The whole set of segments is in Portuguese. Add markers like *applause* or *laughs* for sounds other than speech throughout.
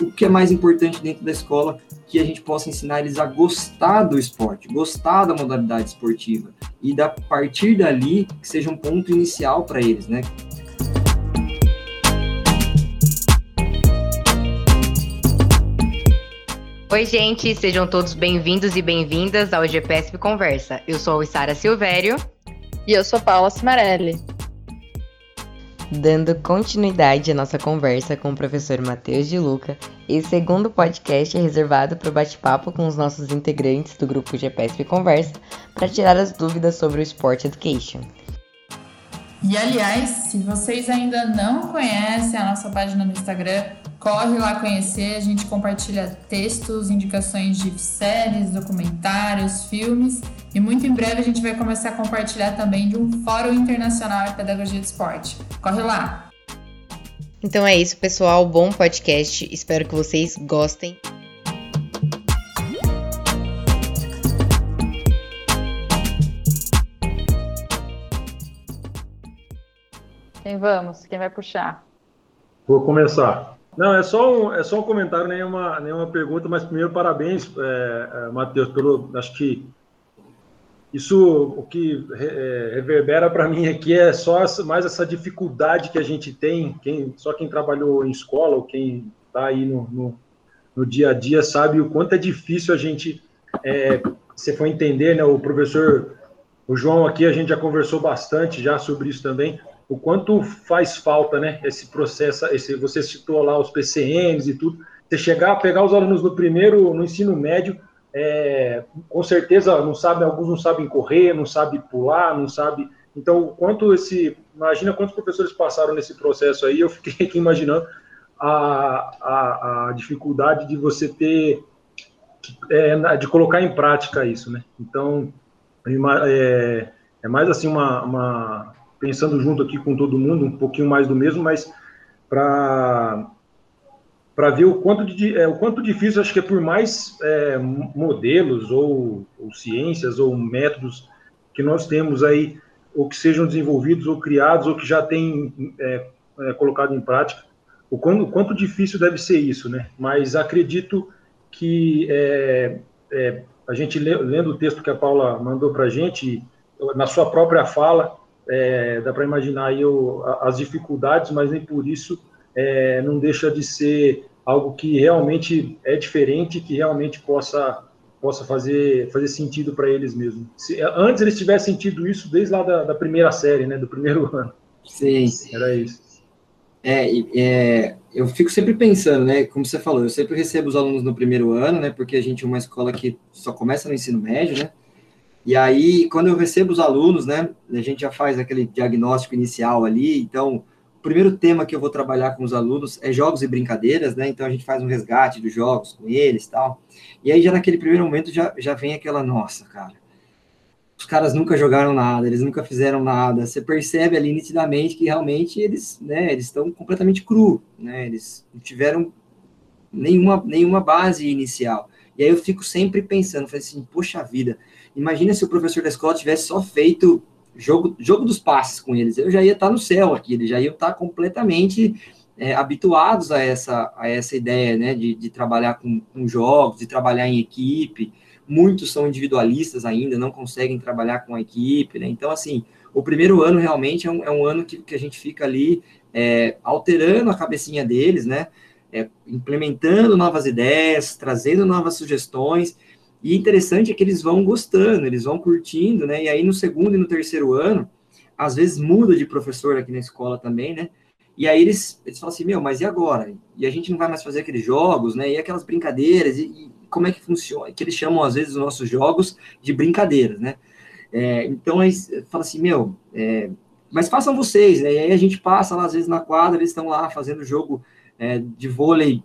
o que é mais importante dentro da escola, que a gente possa ensinar eles a gostar do esporte, gostar da modalidade esportiva e da partir dali que seja um ponto inicial para eles, né? Oi, gente, sejam todos bem-vindos e bem-vindas ao GPSP Conversa. Eu sou a Sara Silvério. E eu sou Paula Cimarelli. Dando continuidade à nossa conversa com o professor Matheus de Luca, esse segundo podcast é reservado para o bate-papo com os nossos integrantes do grupo GPSP Conversa para tirar as dúvidas sobre o Sport Education. E aliás, se vocês ainda não conhecem a nossa página no Instagram, corre lá conhecer. A gente compartilha textos, indicações de séries, documentários, filmes e muito em breve a gente vai começar a compartilhar também de um Fórum Internacional de Pedagogia de Esporte. Corre lá! Então é isso, pessoal. Bom podcast. Espero que vocês gostem. Quem vamos? Quem vai puxar? Vou começar. Não, é só um, é só um comentário, nenhuma, nenhuma pergunta, mas primeiro parabéns, é, é Matheus, pelo. Acho que isso o que é, reverbera para mim aqui é só mais essa dificuldade que a gente tem, quem, só quem trabalhou em escola ou quem está aí no, no, no, dia a dia sabe o quanto é difícil a gente, é, você for entender, né, o professor, o João aqui, a gente já conversou bastante já sobre isso também, o quanto faz falta, né, esse processo, esse, você citou lá os PCMs e tudo, você chegar a pegar os alunos no primeiro, no ensino médio, é, com certeza não sabem, alguns não sabem correr, não sabem pular, não sabem. Então, quanto esse. Imagina quantos professores passaram nesse processo aí, eu fiquei aqui imaginando a, a, a dificuldade de você ter. É, de colocar em prática isso, né? Então, é, é mais assim uma, uma. Pensando junto aqui com todo mundo, um pouquinho mais do mesmo, mas para para ver o quanto, de, é, o quanto difícil, acho que é por mais é, modelos ou, ou, ciências ou métodos que nós temos aí, ou que sejam desenvolvidos ou criados, ou que já tem é, é colocado em prática, o quanto, o quanto, difícil deve ser isso, né? Mas acredito que é, é, a gente, lendo o texto que a Paula mandou para a gente, na sua própria fala, dá para imaginar aí o, as dificuldades, mas nem por isso é, não deixa de ser algo que realmente é diferente, que realmente possa possa fazer fazer sentido para eles mesmo. Se, antes eles tivessem sentido isso desde lá da, da, primeira série, né, do primeiro *laughs* ano. Sim. Era isso. É, é, eu fico sempre pensando, né, como você falou, eu sempre recebo os alunos no primeiro ano, né, porque a gente é uma escola que só começa no ensino médio, né, e aí, quando eu recebo os alunos, né, a gente já faz aquele diagnóstico inicial ali, então, primeiro tema que eu vou trabalhar com os alunos é jogos e brincadeiras, né? Então a gente faz um resgate dos jogos com eles tal. E aí já naquele primeiro momento já, já vem aquela, nossa, cara, os caras nunca jogaram nada, eles nunca fizeram nada. Você percebe ali nitidamente que realmente eles, né, eles estão completamente cru, né? Eles não tiveram nenhuma, nenhuma base inicial. E aí eu fico sempre pensando, falei assim, poxa vida, imagina se o professor da escola tivesse só feito jogo, jogo dos passes com eles, eu já ia estar no céu aqui, eles já iam estar completamente é, habituados a essa, a essa ideia, né, de, de trabalhar com, com, jogos, de trabalhar em equipe, muitos são individualistas ainda, não conseguem trabalhar com a equipe, né, então, assim, o primeiro ano realmente é um, é um ano que, que a gente fica ali é, alterando a cabecinha deles, né, é, implementando novas ideias, trazendo novas sugestões, e interessante é que eles vão gostando, eles vão curtindo, né? E aí no segundo e no terceiro ano, às vezes muda de professor aqui na escola também, né? E aí eles, eles falam assim, meu, mas e agora? E a gente não vai mais fazer aqueles jogos, né? E aquelas brincadeiras, e, e como é que funciona? Que eles chamam, às vezes, os nossos jogos de brincadeiras, né? É, então, aí fala assim, meu, é, mas façam vocês, né? E aí a gente passa lá, às vezes, na quadra, eles estão lá fazendo jogo é, de vôlei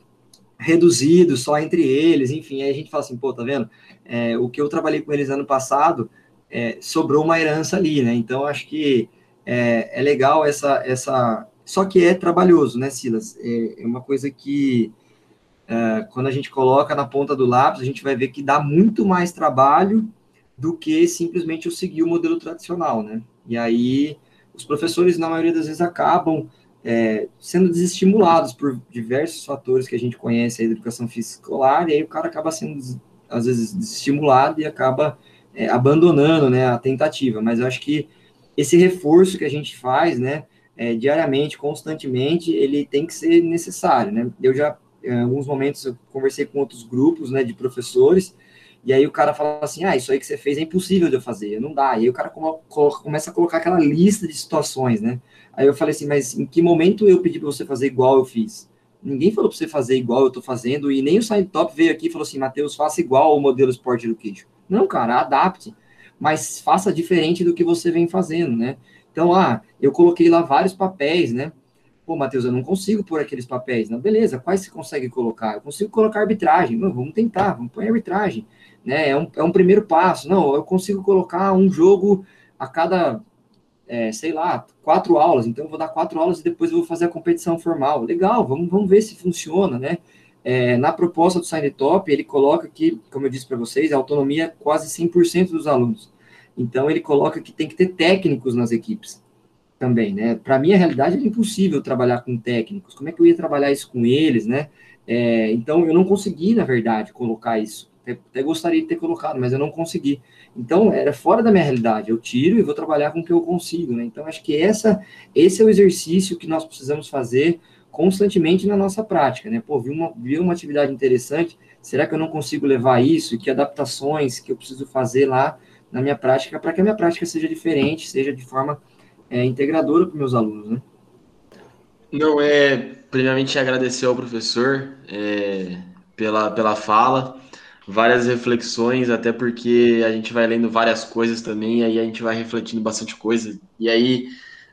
reduzido só entre eles, enfim, aí a gente fala assim, pô, tá vendo? É, o que eu trabalhei com eles ano passado, é, sobrou uma herança ali, né? Então, acho que é, é, legal essa, essa... Só que é trabalhoso, né, Silas? É, é uma coisa que, é, quando a gente coloca na ponta do lápis, a gente vai ver que dá muito mais trabalho do que simplesmente eu seguir o modelo tradicional, né? E aí, os professores, na maioria das vezes, acabam é, sendo desestimulados por diversos fatores que a gente conhece aí da educação física escolar, e aí o cara acaba sendo, às vezes, desestimulado e acaba é, abandonando né, a tentativa. Mas eu acho que esse reforço que a gente faz, né, é, diariamente, constantemente, ele tem que ser necessário, né? Eu já, em alguns momentos, eu conversei com outros grupos, né, de professores, e aí o cara fala assim, ah, isso aí que você fez é impossível de eu fazer, não dá. E aí o cara começa a colocar aquela lista de situações, né? Aí eu falei assim, mas em que momento eu pedi para você fazer igual eu fiz? Ninguém falou para você fazer igual eu estou fazendo, e nem o Side Top veio aqui e falou assim, Matheus, faça igual o modelo Sport Education. Não, cara, adapte, mas faça diferente do que você vem fazendo, né? Então, ah, eu coloquei lá vários papéis, né? Pô, Matheus, eu não consigo pôr aqueles papéis. Não, beleza, quais você consegue colocar? Eu consigo colocar arbitragem. Não, vamos tentar, vamos pôr arbitragem. Né? É, um, é um primeiro passo. Não, eu consigo colocar um jogo a cada, é, sei lá, quatro aulas. Então, eu vou dar quatro aulas e depois eu vou fazer a competição formal. Legal, vamos, vamos ver se funciona, né? É, na proposta do Sign Top, ele coloca que, como eu disse para vocês, a autonomia é quase 100% dos alunos. Então, ele coloca que tem que ter técnicos nas equipes também, né? Para mim, a realidade é impossível trabalhar com técnicos. Como é que eu ia trabalhar isso com eles, né? É, então, eu não consegui, na verdade, colocar isso. Até, até, gostaria de ter colocado, mas eu não consegui. Então, era fora da minha realidade. Eu tiro e vou trabalhar com o que eu consigo, né? Então, acho que essa, esse é o exercício que nós precisamos fazer constantemente na nossa prática, né? Pô, vi uma, vi uma atividade interessante, será que eu não consigo levar isso? Que adaptações que eu preciso fazer lá na minha prática para que a minha prática seja diferente, seja de forma é, integradora para meus alunos, né? Não, é, primeiramente agradecer ao professor é, pela, pela fala, várias reflexões, até porque a gente vai lendo várias coisas também, aí a gente vai refletindo bastante coisa. E aí,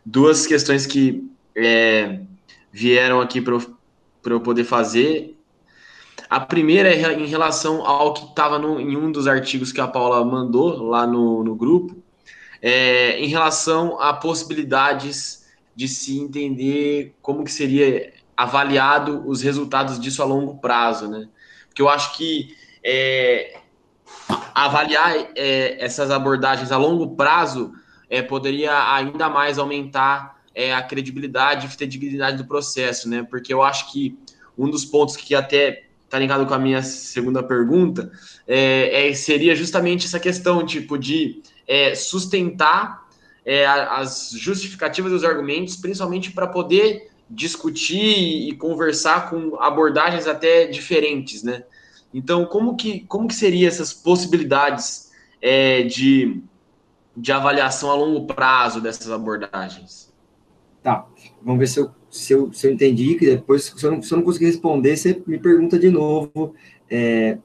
duas questões que é, vieram aqui para eu poder fazer. A primeira é em relação ao que estava em um dos artigos que a Paula mandou lá no, no grupo, é, em relação a possibilidades de se entender como que seria avaliado os resultados disso a longo prazo, né? Porque eu acho que é, avaliar é, essas abordagens a longo prazo é, poderia ainda mais aumentar é, a credibilidade e fidedignidade do processo, né? Porque eu acho que um dos pontos que até está ligado com a minha segunda pergunta é, é, seria justamente essa questão, tipo, de é, sustentar é, as justificativas dos argumentos, principalmente para poder discutir e conversar com abordagens até diferentes, né? Então, como que, como que seria essas possibilidades é, de, de avaliação a longo prazo dessas abordagens? Tá, vamos ver se eu, se eu, se eu entendi, que depois, se eu, não, se eu não conseguir responder, você me pergunta de novo, é,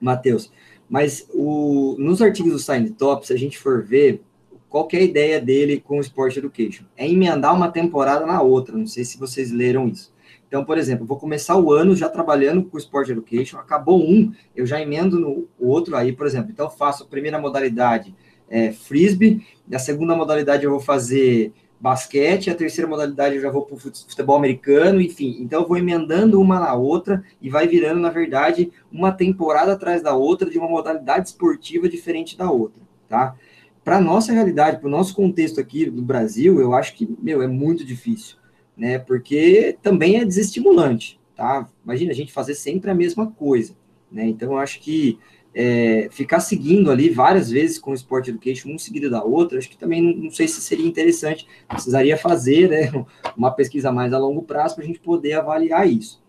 Matheus. Mas o, nos artigos do Sign Top, se a gente for ver, qual é a ideia dele com o Sport Education? É emendar uma temporada na outra, não sei se vocês leram isso. Então, por exemplo, vou começar o ano já trabalhando com o Sport Education, acabou um, eu já emendo no outro aí, por exemplo. Então, faço a primeira modalidade é, frisbee, a segunda modalidade eu vou fazer basquete, a terceira modalidade eu já vou para o futebol americano, enfim. Então eu vou emendando uma na outra e vai virando, na verdade, uma temporada atrás da outra de uma modalidade esportiva diferente da outra, tá? Para nossa realidade, para o nosso contexto aqui do Brasil, eu acho que, meu, é muito difícil, né? Porque também é desestimulante, tá? Imagina a gente fazer sempre a mesma coisa, né? Então eu acho que é, ficar seguindo ali várias vezes com o Sport Education, um seguido da outra, acho que também não, não sei se seria interessante. Precisaria fazer né, *laughs* uma pesquisa mais a longo prazo para a gente poder avaliar isso.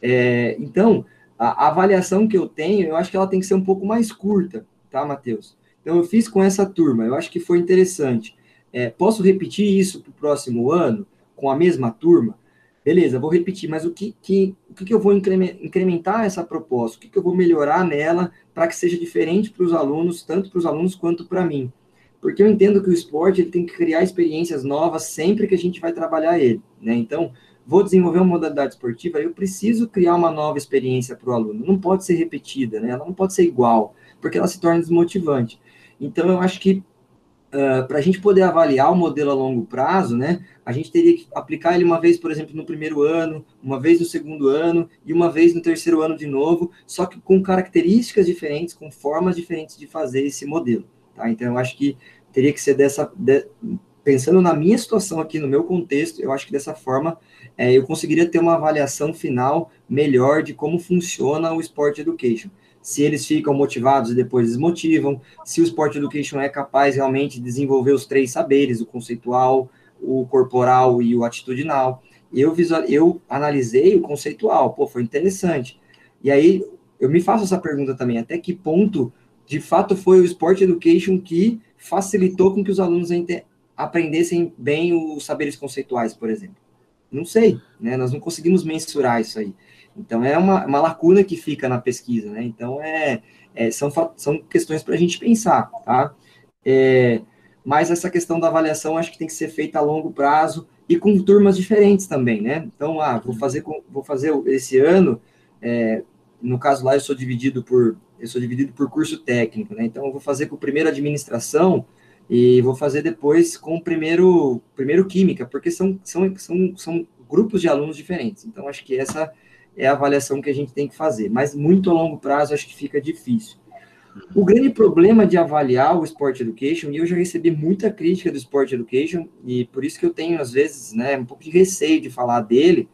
É, então, a, a, avaliação que eu tenho, eu acho que ela tem que ser um pouco mais curta, tá, Matheus? Então, eu fiz com essa turma, eu acho que foi interessante. É, posso repetir isso para o próximo ano, com a mesma turma? Beleza, vou repetir, mas o que, que, o que, que eu vou incrementar essa proposta? O que, que eu vou melhorar nela para que seja diferente para os alunos, tanto para os alunos quanto para mim? Porque eu entendo que o esporte ele tem que criar experiências novas sempre que a gente vai trabalhar ele, né? Então, vou desenvolver uma modalidade esportiva, eu preciso criar uma nova experiência para o aluno. Não pode ser repetida, né? Ela não pode ser igual, porque ela se torna desmotivante. Então, eu acho que uh, para a gente poder avaliar o modelo a longo prazo, né, a gente teria que aplicar ele uma vez, por exemplo, no primeiro ano, uma vez no segundo ano e uma vez no terceiro ano de novo, só que com características diferentes, com formas diferentes de fazer esse modelo. Tá? Então, eu acho que teria que ser dessa, de, pensando na minha situação aqui, no meu contexto, eu acho que dessa forma é, eu conseguiria ter uma avaliação final melhor de como funciona o Sport Education. Se eles ficam motivados e depois desmotivam, se o Sport Education é capaz realmente de desenvolver os três saberes, o conceitual, o corporal e o atitudinal. Eu, visual, eu analisei o conceitual, pô, foi interessante. E aí eu me faço essa pergunta também, até que ponto de fato foi o Sport Education que facilitou com que os alunos aprendessem bem os saberes conceituais, por exemplo? Não sei, né? Nós não conseguimos mensurar isso aí. Então, é uma, uma lacuna que fica na pesquisa, né? Então, é, é são, são questões para a gente pensar, tá? É, mas essa questão da avaliação acho que tem que ser feita a longo prazo e com turmas diferentes também, né? Então, ah, vou fazer, vou fazer esse ano, é, no caso lá eu sou dividido por, eu sou dividido por curso técnico, né? Então, eu vou fazer com o primeiro administração, e vou fazer depois com o primeiro, primeiro Química, porque são, são, são, são grupos de alunos diferentes. Então, acho que essa é a avaliação que a gente tem que fazer. Mas muito a longo prazo, acho que fica difícil. O grande problema de avaliar o Sport Education, e eu já recebi muita crítica do Sport Education, e por isso que eu tenho, às vezes, né, um pouco de receio de falar dele,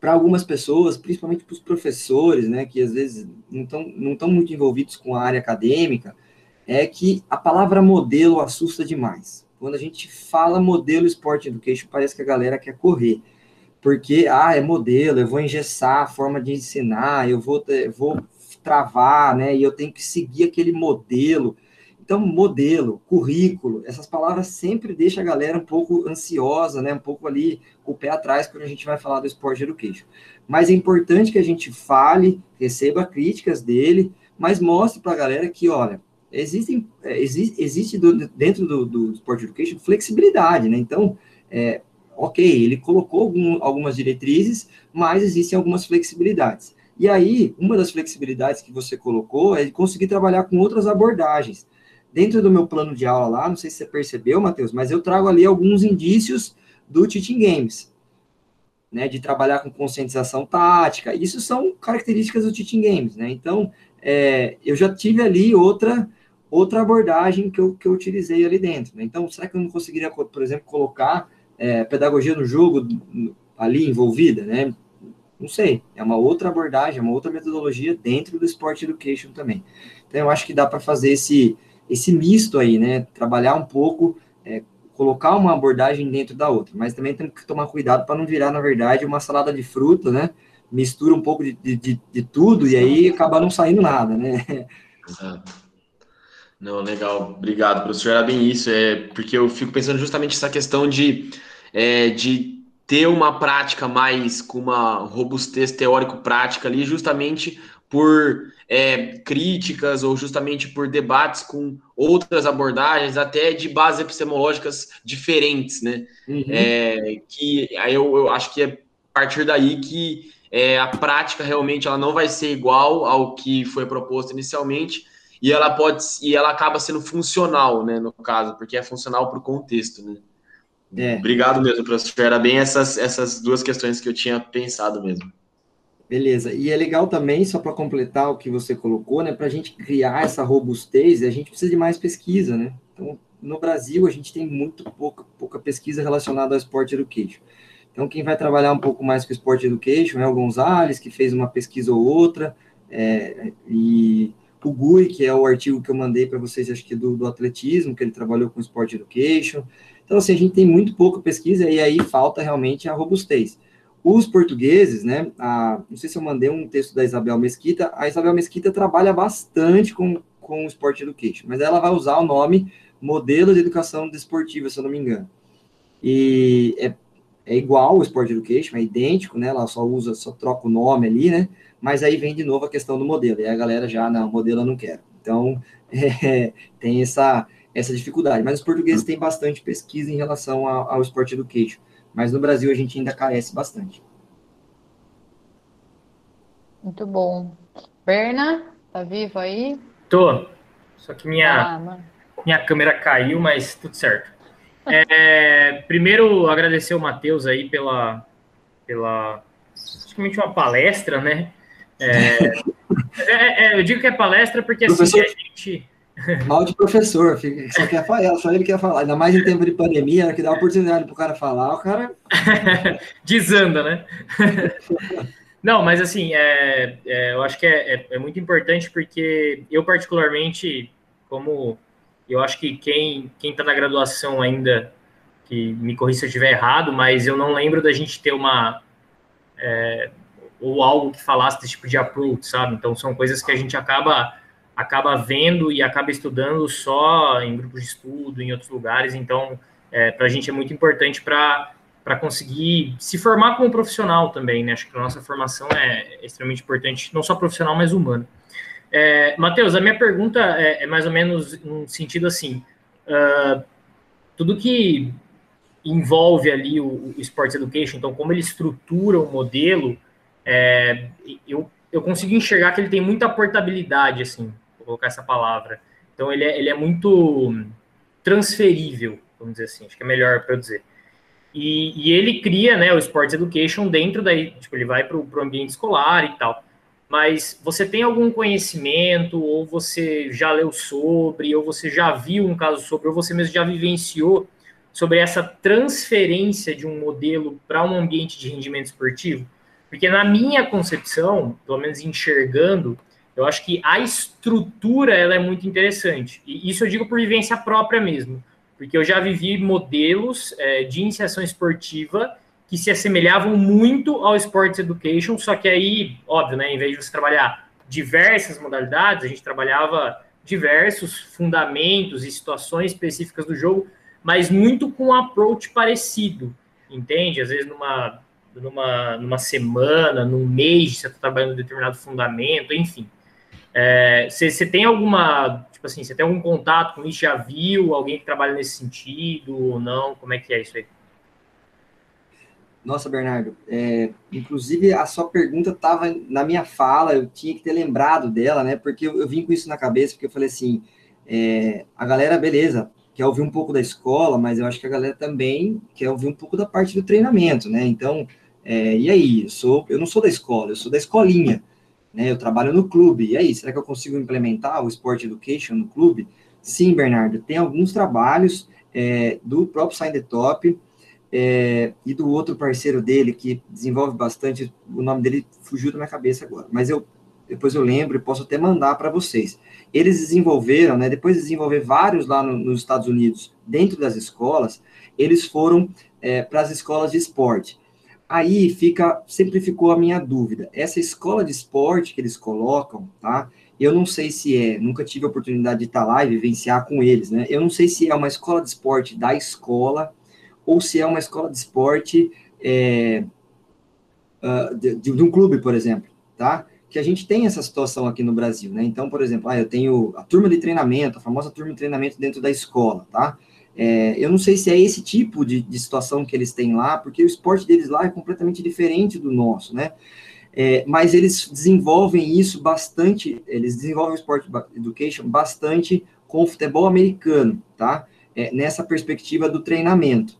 para algumas pessoas, principalmente para os professores, né, que às vezes não estão não muito envolvidos com a área acadêmica, é que a palavra modelo assusta demais. Quando a gente fala modelo Sport Education, parece que a galera quer correr. Porque, ah, é modelo, eu vou engessar a forma de ensinar, eu vou, eu vou travar, né? E eu tenho que seguir aquele modelo. Então, modelo, currículo, essas palavras sempre deixam a galera um pouco ansiosa, né? Um pouco ali com o pé atrás quando a gente vai falar do Sport Education. Mas é importante que a gente fale, receba críticas dele, mas mostre para a galera que, olha, existem, é, existe, existe dentro do, do Sport Education flexibilidade, né? Então, é, ok, ele colocou algum, algumas diretrizes, mas existem algumas flexibilidades. E aí, uma das flexibilidades que você colocou é conseguir trabalhar com outras abordagens. Dentro do meu plano de aula lá, não sei se você percebeu, Matheus, mas eu trago ali alguns indícios do Teaching Games, né, de trabalhar com conscientização tática. Isso são características do Teaching Games, né? Então, é, eu já tive ali outra outra abordagem que eu, que eu utilizei ali dentro. Né? Então, será que eu não conseguiria, por exemplo, colocar é, pedagogia no jogo ali envolvida, né? Não sei, é uma outra abordagem, é uma outra metodologia dentro do Sport Education também. Então, eu acho que dá para fazer esse, esse misto aí, né? Trabalhar um pouco, é, colocar uma abordagem dentro da outra, mas também temos que tomar cuidado para não virar, na verdade, uma salada de fruta, né? Mistura um pouco de, de, de tudo e aí acaba não saindo nada, né? Exato. Não, legal. Obrigado, professor. Era bem isso, é porque eu fico pensando justamente essa questão de, é, de ter uma prática mais com uma robustez teórico-prática ali, justamente por é, críticas ou justamente por debates com outras abordagens, até de bases epistemológicas diferentes, né? Uhum. É, que aí eu, eu, acho que é a partir daí que é, a prática realmente ela não vai ser igual ao que foi proposto inicialmente, e ela pode e ela acaba sendo funcional, né, no caso, porque é funcional para o contexto, né? É. Obrigado mesmo, professor. Era bem essas, essas duas questões que eu tinha pensado mesmo. Beleza. E é legal também, só para completar o que você colocou, né, para a gente criar essa robustez, a gente precisa de mais pesquisa, né? Então, no Brasil, a gente tem muito pouca, pouca pesquisa relacionada ao Sport Education. Então, quem vai trabalhar um pouco mais com Sport Education é o Gonzalez, que fez uma pesquisa ou outra, é, e o GUI, que é o artigo que eu mandei para vocês, acho que do, do atletismo, que ele trabalhou com Sport Education. Então, assim, a gente tem muito pouca pesquisa e aí falta realmente a robustez. Os portugueses, né, a, não sei se eu mandei um texto da Isabel Mesquita, a Isabel Mesquita trabalha bastante com, com o Sport Education, mas ela vai usar o nome Modelo de Educação Desportiva, se eu não me engano. E é, é igual o Sport Education, é idêntico, né, ela só usa, só troca o nome ali, né, mas aí vem de novo a questão do modelo, e a galera já, não, modelo eu não quero. Então, *laughs* é, tem essa, essa dificuldade. Mas os portugueses têm bastante pesquisa em relação ao, ao Sport Education, mas no Brasil a gente ainda carece bastante. Muito bom. Berna, tá vivo aí? Tô. Só que minha, ah, minha câmera caiu, mas tudo certo. É, *laughs* primeiro, agradecer o Matheus aí pela, pela, praticamente uma palestra, né? É, *laughs* é, é, eu digo que é palestra porque assim, a gente. *laughs* Mal de professor, só, quer falar, só ele quer falar. Ainda mais em tempo de pandemia, que dá oportunidade para o cara falar, o cara. *laughs* Desanda, né? *laughs* Não, mas assim, é, é, eu acho que é, é, é, muito importante porque eu, particularmente, como eu acho que quem está na graduação ainda, que me corrija se eu estiver errado, mas eu não lembro da gente ter uma. É, ou algo que falasse desse tipo de approach, sabe? Então, são coisas que a gente acaba acaba vendo e acaba estudando só em grupos de estudo, em outros lugares. Então, é, para a gente é muito importante para conseguir se formar como profissional também, né? Acho que a nossa formação é extremamente importante, não só profissional, mas humana. É, Matheus, a minha pergunta é, é, mais ou menos no sentido assim: uh, tudo que envolve ali o, o Sports Education, então, como ele estrutura o modelo, é, eu, eu consigo enxergar que ele tem muita portabilidade, assim, colocar essa palavra. Então ele é, ele é muito transferível, vamos dizer assim, acho que é melhor para dizer. E, e, ele cria né, o Sports Education dentro daí, tipo, ele vai para o ambiente escolar e tal. Mas você tem algum conhecimento, ou você já leu sobre, ou você já viu um caso sobre, ou você mesmo já vivenciou sobre essa transferência de um modelo para um ambiente de rendimento esportivo? Porque na minha concepção, pelo menos enxergando, eu acho que a estrutura ela é muito interessante. E isso eu digo por vivência própria mesmo, porque eu já vivi modelos é, de iniciação esportiva que se assemelhavam muito ao Sports Education, só que aí, óbvio, né, em vez de você trabalhar diversas modalidades, a gente trabalhava diversos fundamentos e situações específicas do jogo, mas muito com um approach parecido, entende? Às vezes numa, numa, numa semana, num mês, você está trabalhando um determinado fundamento, enfim. Você é, tem alguma, tipo assim, você tem algum contato com isso? Já viu alguém que trabalha nesse sentido ou não? Como é que é isso aí? Nossa, Bernardo, é, inclusive a sua pergunta estava na minha fala, eu tinha que ter lembrado dela, né? Porque eu, eu vim com isso na cabeça, porque eu falei assim, é, a galera, beleza, quer ouvir um pouco da escola, mas eu acho que a galera também quer ouvir um pouco da parte do treinamento, né? Então, é, e aí, eu, sou, eu não sou da escola, eu sou da escolinha né? Eu trabalho no clube. E aí, será que eu consigo implementar o Sport Education no clube? Sim, Bernardo, tem alguns trabalhos é, do próprio Sign the Top é, e do outro parceiro dele que desenvolve bastante, o nome dele fugiu da minha cabeça agora, mas eu depois eu lembro e posso até mandar para vocês. Eles desenvolveram, né, depois de desenvolver vários lá no, nos Estados Unidos, dentro das escolas, eles foram é, para as escolas de esporte. Aí fica, sempre ficou a minha dúvida. Essa escola de esporte que eles colocam, tá? Eu não sei se é, nunca tive a oportunidade de estar lá e vivenciar com eles, né? Eu não sei se é uma escola de esporte da escola ou se é uma escola de esporte é, uh, de, de, um clube, por exemplo, tá? Que a gente tem essa situação aqui no Brasil, né? Então, por exemplo, ah, eu tenho a turma de treinamento, a famosa turma de treinamento dentro da escola, tá? É, eu não sei se é esse tipo de, de, situação que eles têm lá, porque o esporte deles lá é completamente diferente do nosso, né? É, mas eles desenvolvem isso bastante, eles desenvolvem o Sport Education bastante com o futebol americano, tá? É, nessa perspectiva do treinamento.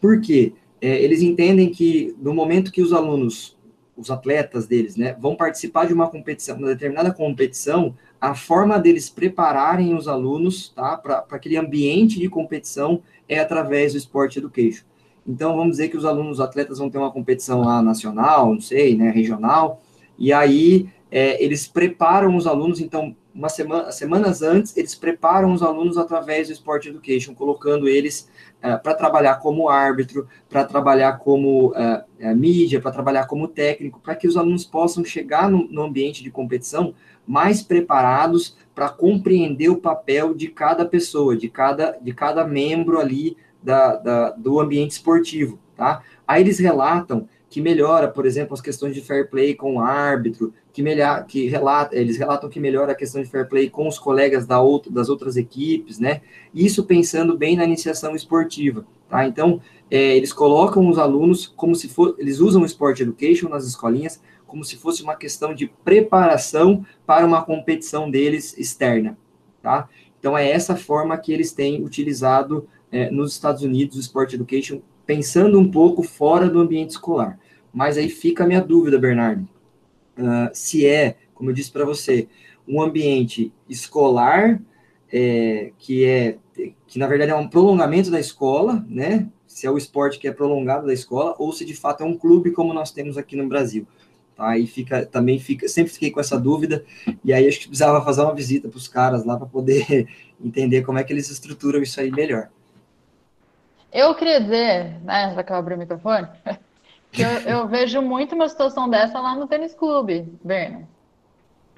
Por quê? É, eles entendem que no momento que os alunos, os atletas deles, né, vão participar de uma competição, uma determinada competição, a forma deles prepararem os alunos tá, para aquele ambiente de competição é através do Sport Education. Então, vamos dizer que os alunos, os atletas vão ter uma competição lá nacional, não sei, né, regional, e aí é, eles preparam os alunos, então, uma semana, semanas antes, eles preparam os alunos através do Sport Education, colocando eles é, para trabalhar como árbitro, para trabalhar como é mídia, para trabalhar como técnico, para que os alunos possam chegar no, no ambiente de competição mais preparados para compreender o papel de cada pessoa, de cada, de cada membro ali da, da, do ambiente esportivo, tá? Aí eles relatam que melhora, por exemplo, as questões de fair play com o árbitro, que, melhor, que relata, eles relatam que melhora a questão de fair play com os colegas da outra, das outras equipes, né? Isso pensando bem na iniciação esportiva, tá? Então, é, eles colocam os alunos como se for, eles usam o Sport Education nas escolinhas como se fosse uma questão de preparação para uma competição deles externa, tá? Então, é essa forma que eles têm utilizado é, nos Estados Unidos o Sport Education, pensando um pouco fora do ambiente escolar. Mas aí fica a minha dúvida, Bernardo, uh, se é, como eu disse para você, um ambiente escolar é, que é que na verdade é um prolongamento da escola, né? Se é o esporte que é prolongado da escola, ou se de fato é um clube como nós temos aqui no Brasil. Tá? Aí fica, também fica, sempre fiquei com essa dúvida, e aí acho que precisava fazer uma visita para os caras lá para poder *laughs* entender como é que eles estruturam isso aí melhor. Eu queria dizer, né, já que eu abri o microfone, *laughs* eu, eu vejo muito uma situação dessa lá no tênis clube, Berno.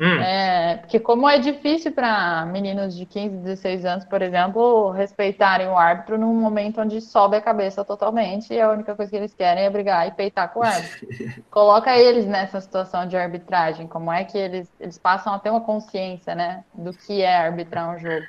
Hum. É, porque como é difícil para meninos de 15, 16 anos, por exemplo, respeitarem o árbitro num momento onde sobe a cabeça totalmente e a única coisa que eles querem é brigar e peitar com o árbitro. *laughs* Coloca eles nessa situação de arbitragem, como é que eles, eles passam a ter uma consciência, né, do que é arbitrar um jogo.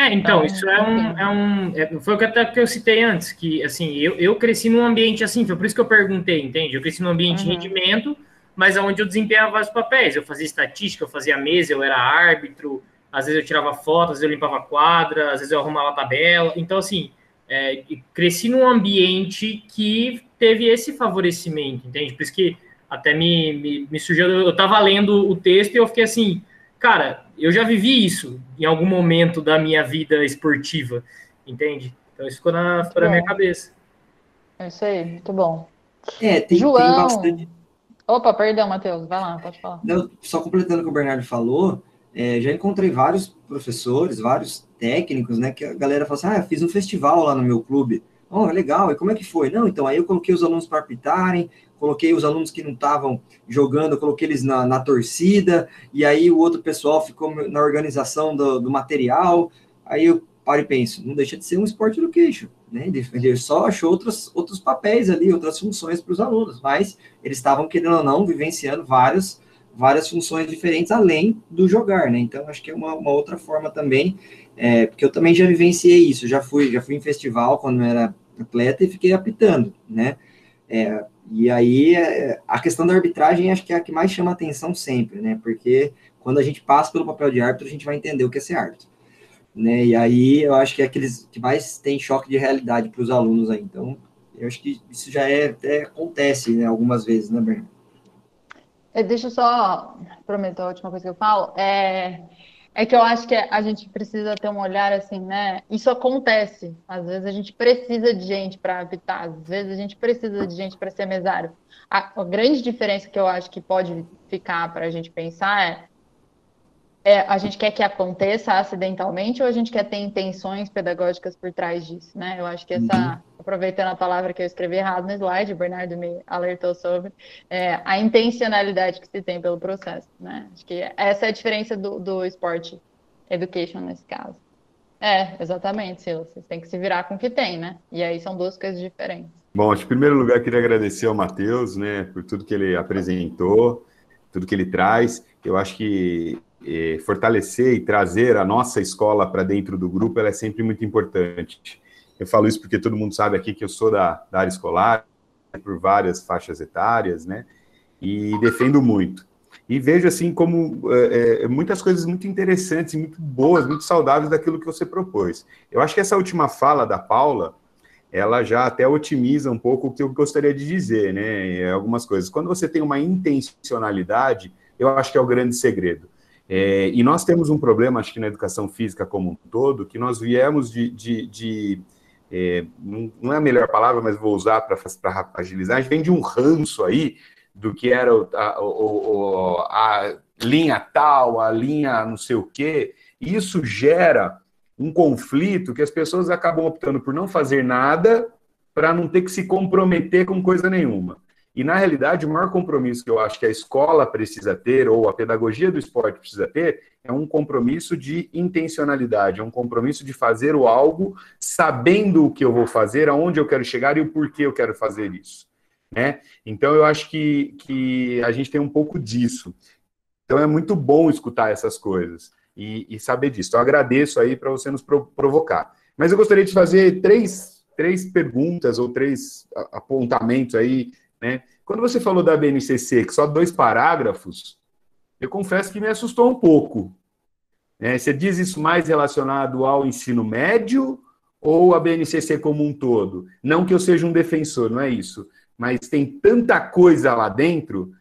É, então, então isso é um, é um é, foi o que até que eu citei antes, que assim, eu, eu cresci num ambiente assim, foi por isso que eu perguntei, entende? Eu cresci num ambiente uhum. de rendimento, mas onde eu desempenhava vários papéis. Eu fazia estatística, eu fazia mesa, eu era árbitro, às vezes eu tirava fotos, às vezes eu limpava quadra, às vezes eu arrumava tabela. Então, assim, é, cresci num ambiente que teve esse favorecimento, entende? Por isso que até me, me, me surgiu, eu estava lendo o texto e eu fiquei assim, cara, eu já vivi isso em algum momento da minha vida esportiva, entende? Então isso ficou na, ficou na minha cabeça. É isso aí, muito bom. É, tem, João... tem bastante Opa, perdão, Matheus. Vai lá, pode falar. Não, só completando o que o Bernardo falou, é, já encontrei vários professores, vários técnicos, né? Que a galera fala assim: ah, fiz um festival lá no meu clube. Oh, legal, e como é que foi? Não, então aí eu coloquei os alunos para apitarem, coloquei os alunos que não estavam jogando, coloquei eles na, na, torcida, e aí o outro pessoal ficou na organização do, do material. Aí eu paro e penso, não deixa de ser um sport education, né? Ele, só achou outros, outros papéis ali, outras funções para os alunos, mas eles estavam, querendo ou não, vivenciando várias, várias funções diferentes além do jogar, né? Então, acho que é uma, uma outra forma também, é, porque eu também já vivenciei isso, já fui, já fui em festival quando eu era atleta e fiquei apitando, né? É, e aí, é, a questão da arbitragem acho que é a que mais chama atenção sempre, né? Porque quando a gente passa pelo papel de árbitro, a gente vai entender o que é ser árbitro né? E aí eu acho que é aqueles que mais tem choque de realidade para os alunos aí. Então, eu acho que isso já é até acontece, né, algumas vezes, né, Berno? É, deixa eu só prometer a última coisa que eu falo. É, é que eu acho que a gente precisa ter um olhar assim, né? Isso acontece. Às vezes a gente precisa de gente para habitar, às vezes a gente precisa de gente para ser mesário. A, a, grande diferença que eu acho que pode ficar para a gente pensar é é, a gente quer que aconteça acidentalmente ou a gente quer ter intenções pedagógicas por trás disso, né? Eu acho que essa, uhum. aproveitando a palavra que eu escrevi errado no slide, o Bernardo me alertou sobre, é, a intencionalidade que se tem pelo processo, né? Acho que essa é a diferença do, do esporte education nesse caso. É, exatamente, Silas. Vocês têm que se virar com o que tem, né? E aí são duas coisas diferentes. Bom, em primeiro lugar, queria agradecer ao Matheus, né, por tudo que ele apresentou, tudo que ele traz. Eu acho que fortalecer e trazer a nossa escola para dentro do grupo, ela é sempre muito importante. Eu falo isso porque todo mundo sabe aqui que eu sou da, da área escolar, por várias faixas etárias, né? E defendo muito. E vejo, assim, como é, é, muitas coisas muito interessantes, muito boas, muito saudáveis daquilo que você propôs. Eu acho que essa última fala da Paula, ela já até otimiza um pouco o que eu gostaria de dizer, né? Algumas coisas. Quando você tem uma intencionalidade, eu acho que é o grande segredo. É, e nós temos um problema, acho que na educação física como um todo, que nós viemos de. de, de é, não é a melhor palavra, mas vou usar para agilizar, a gente vem de um ranço aí do que era a, a, a linha tal, a linha não sei o quê. E isso gera um conflito que as pessoas acabam optando por não fazer nada para não ter que se comprometer com coisa nenhuma. E, na realidade, o maior compromisso que eu acho que a escola precisa ter, ou a pedagogia do esporte precisa ter, é um compromisso de intencionalidade, é um compromisso de fazer o algo sabendo o que eu vou fazer, aonde eu quero chegar e o porquê eu quero fazer isso. Né? Então, eu acho que, que a gente tem um pouco disso. Então, é muito bom escutar essas coisas e, e saber disso. Então, agradeço aí para você nos provocar. Mas eu gostaria de fazer três, três perguntas ou três apontamentos aí né? Quando você falou da BNCC, que só dois parágrafos, eu confesso que me assustou um pouco. É, você diz isso mais relacionado ao ensino médio ou a BNCC como um todo? Não que eu seja um defensor, não é isso. Mas tem tanta coisa lá dentro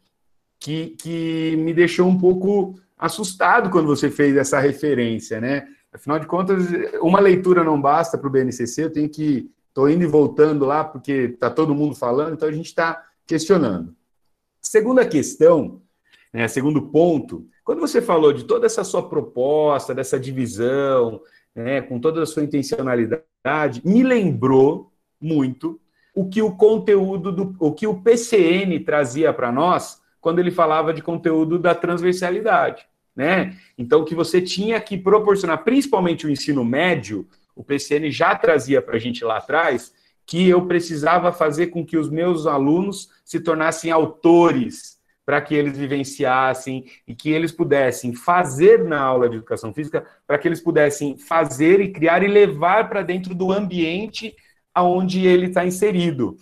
que, que me deixou um pouco assustado quando você fez essa referência, né? Afinal de contas, uma leitura não basta para o BNCC, eu tenho que. Estou indo e voltando lá, porque está todo mundo falando, então a gente está questionando. Segunda questão, né, segundo ponto, quando você falou de toda essa sua proposta, dessa divisão, né, com toda a sua intencionalidade, me lembrou muito o que o conteúdo do o que o PCN trazia para nós quando ele falava de conteúdo da transversalidade, né? Então que você tinha que proporcionar, principalmente o ensino médio, o PCN já trazia para a gente lá atrás que eu precisava fazer com que os meus alunos se tornassem autores para que eles vivenciassem e que eles pudessem fazer na aula de educação física, para que eles pudessem fazer e criar e levar para dentro do ambiente aonde ele está inserido.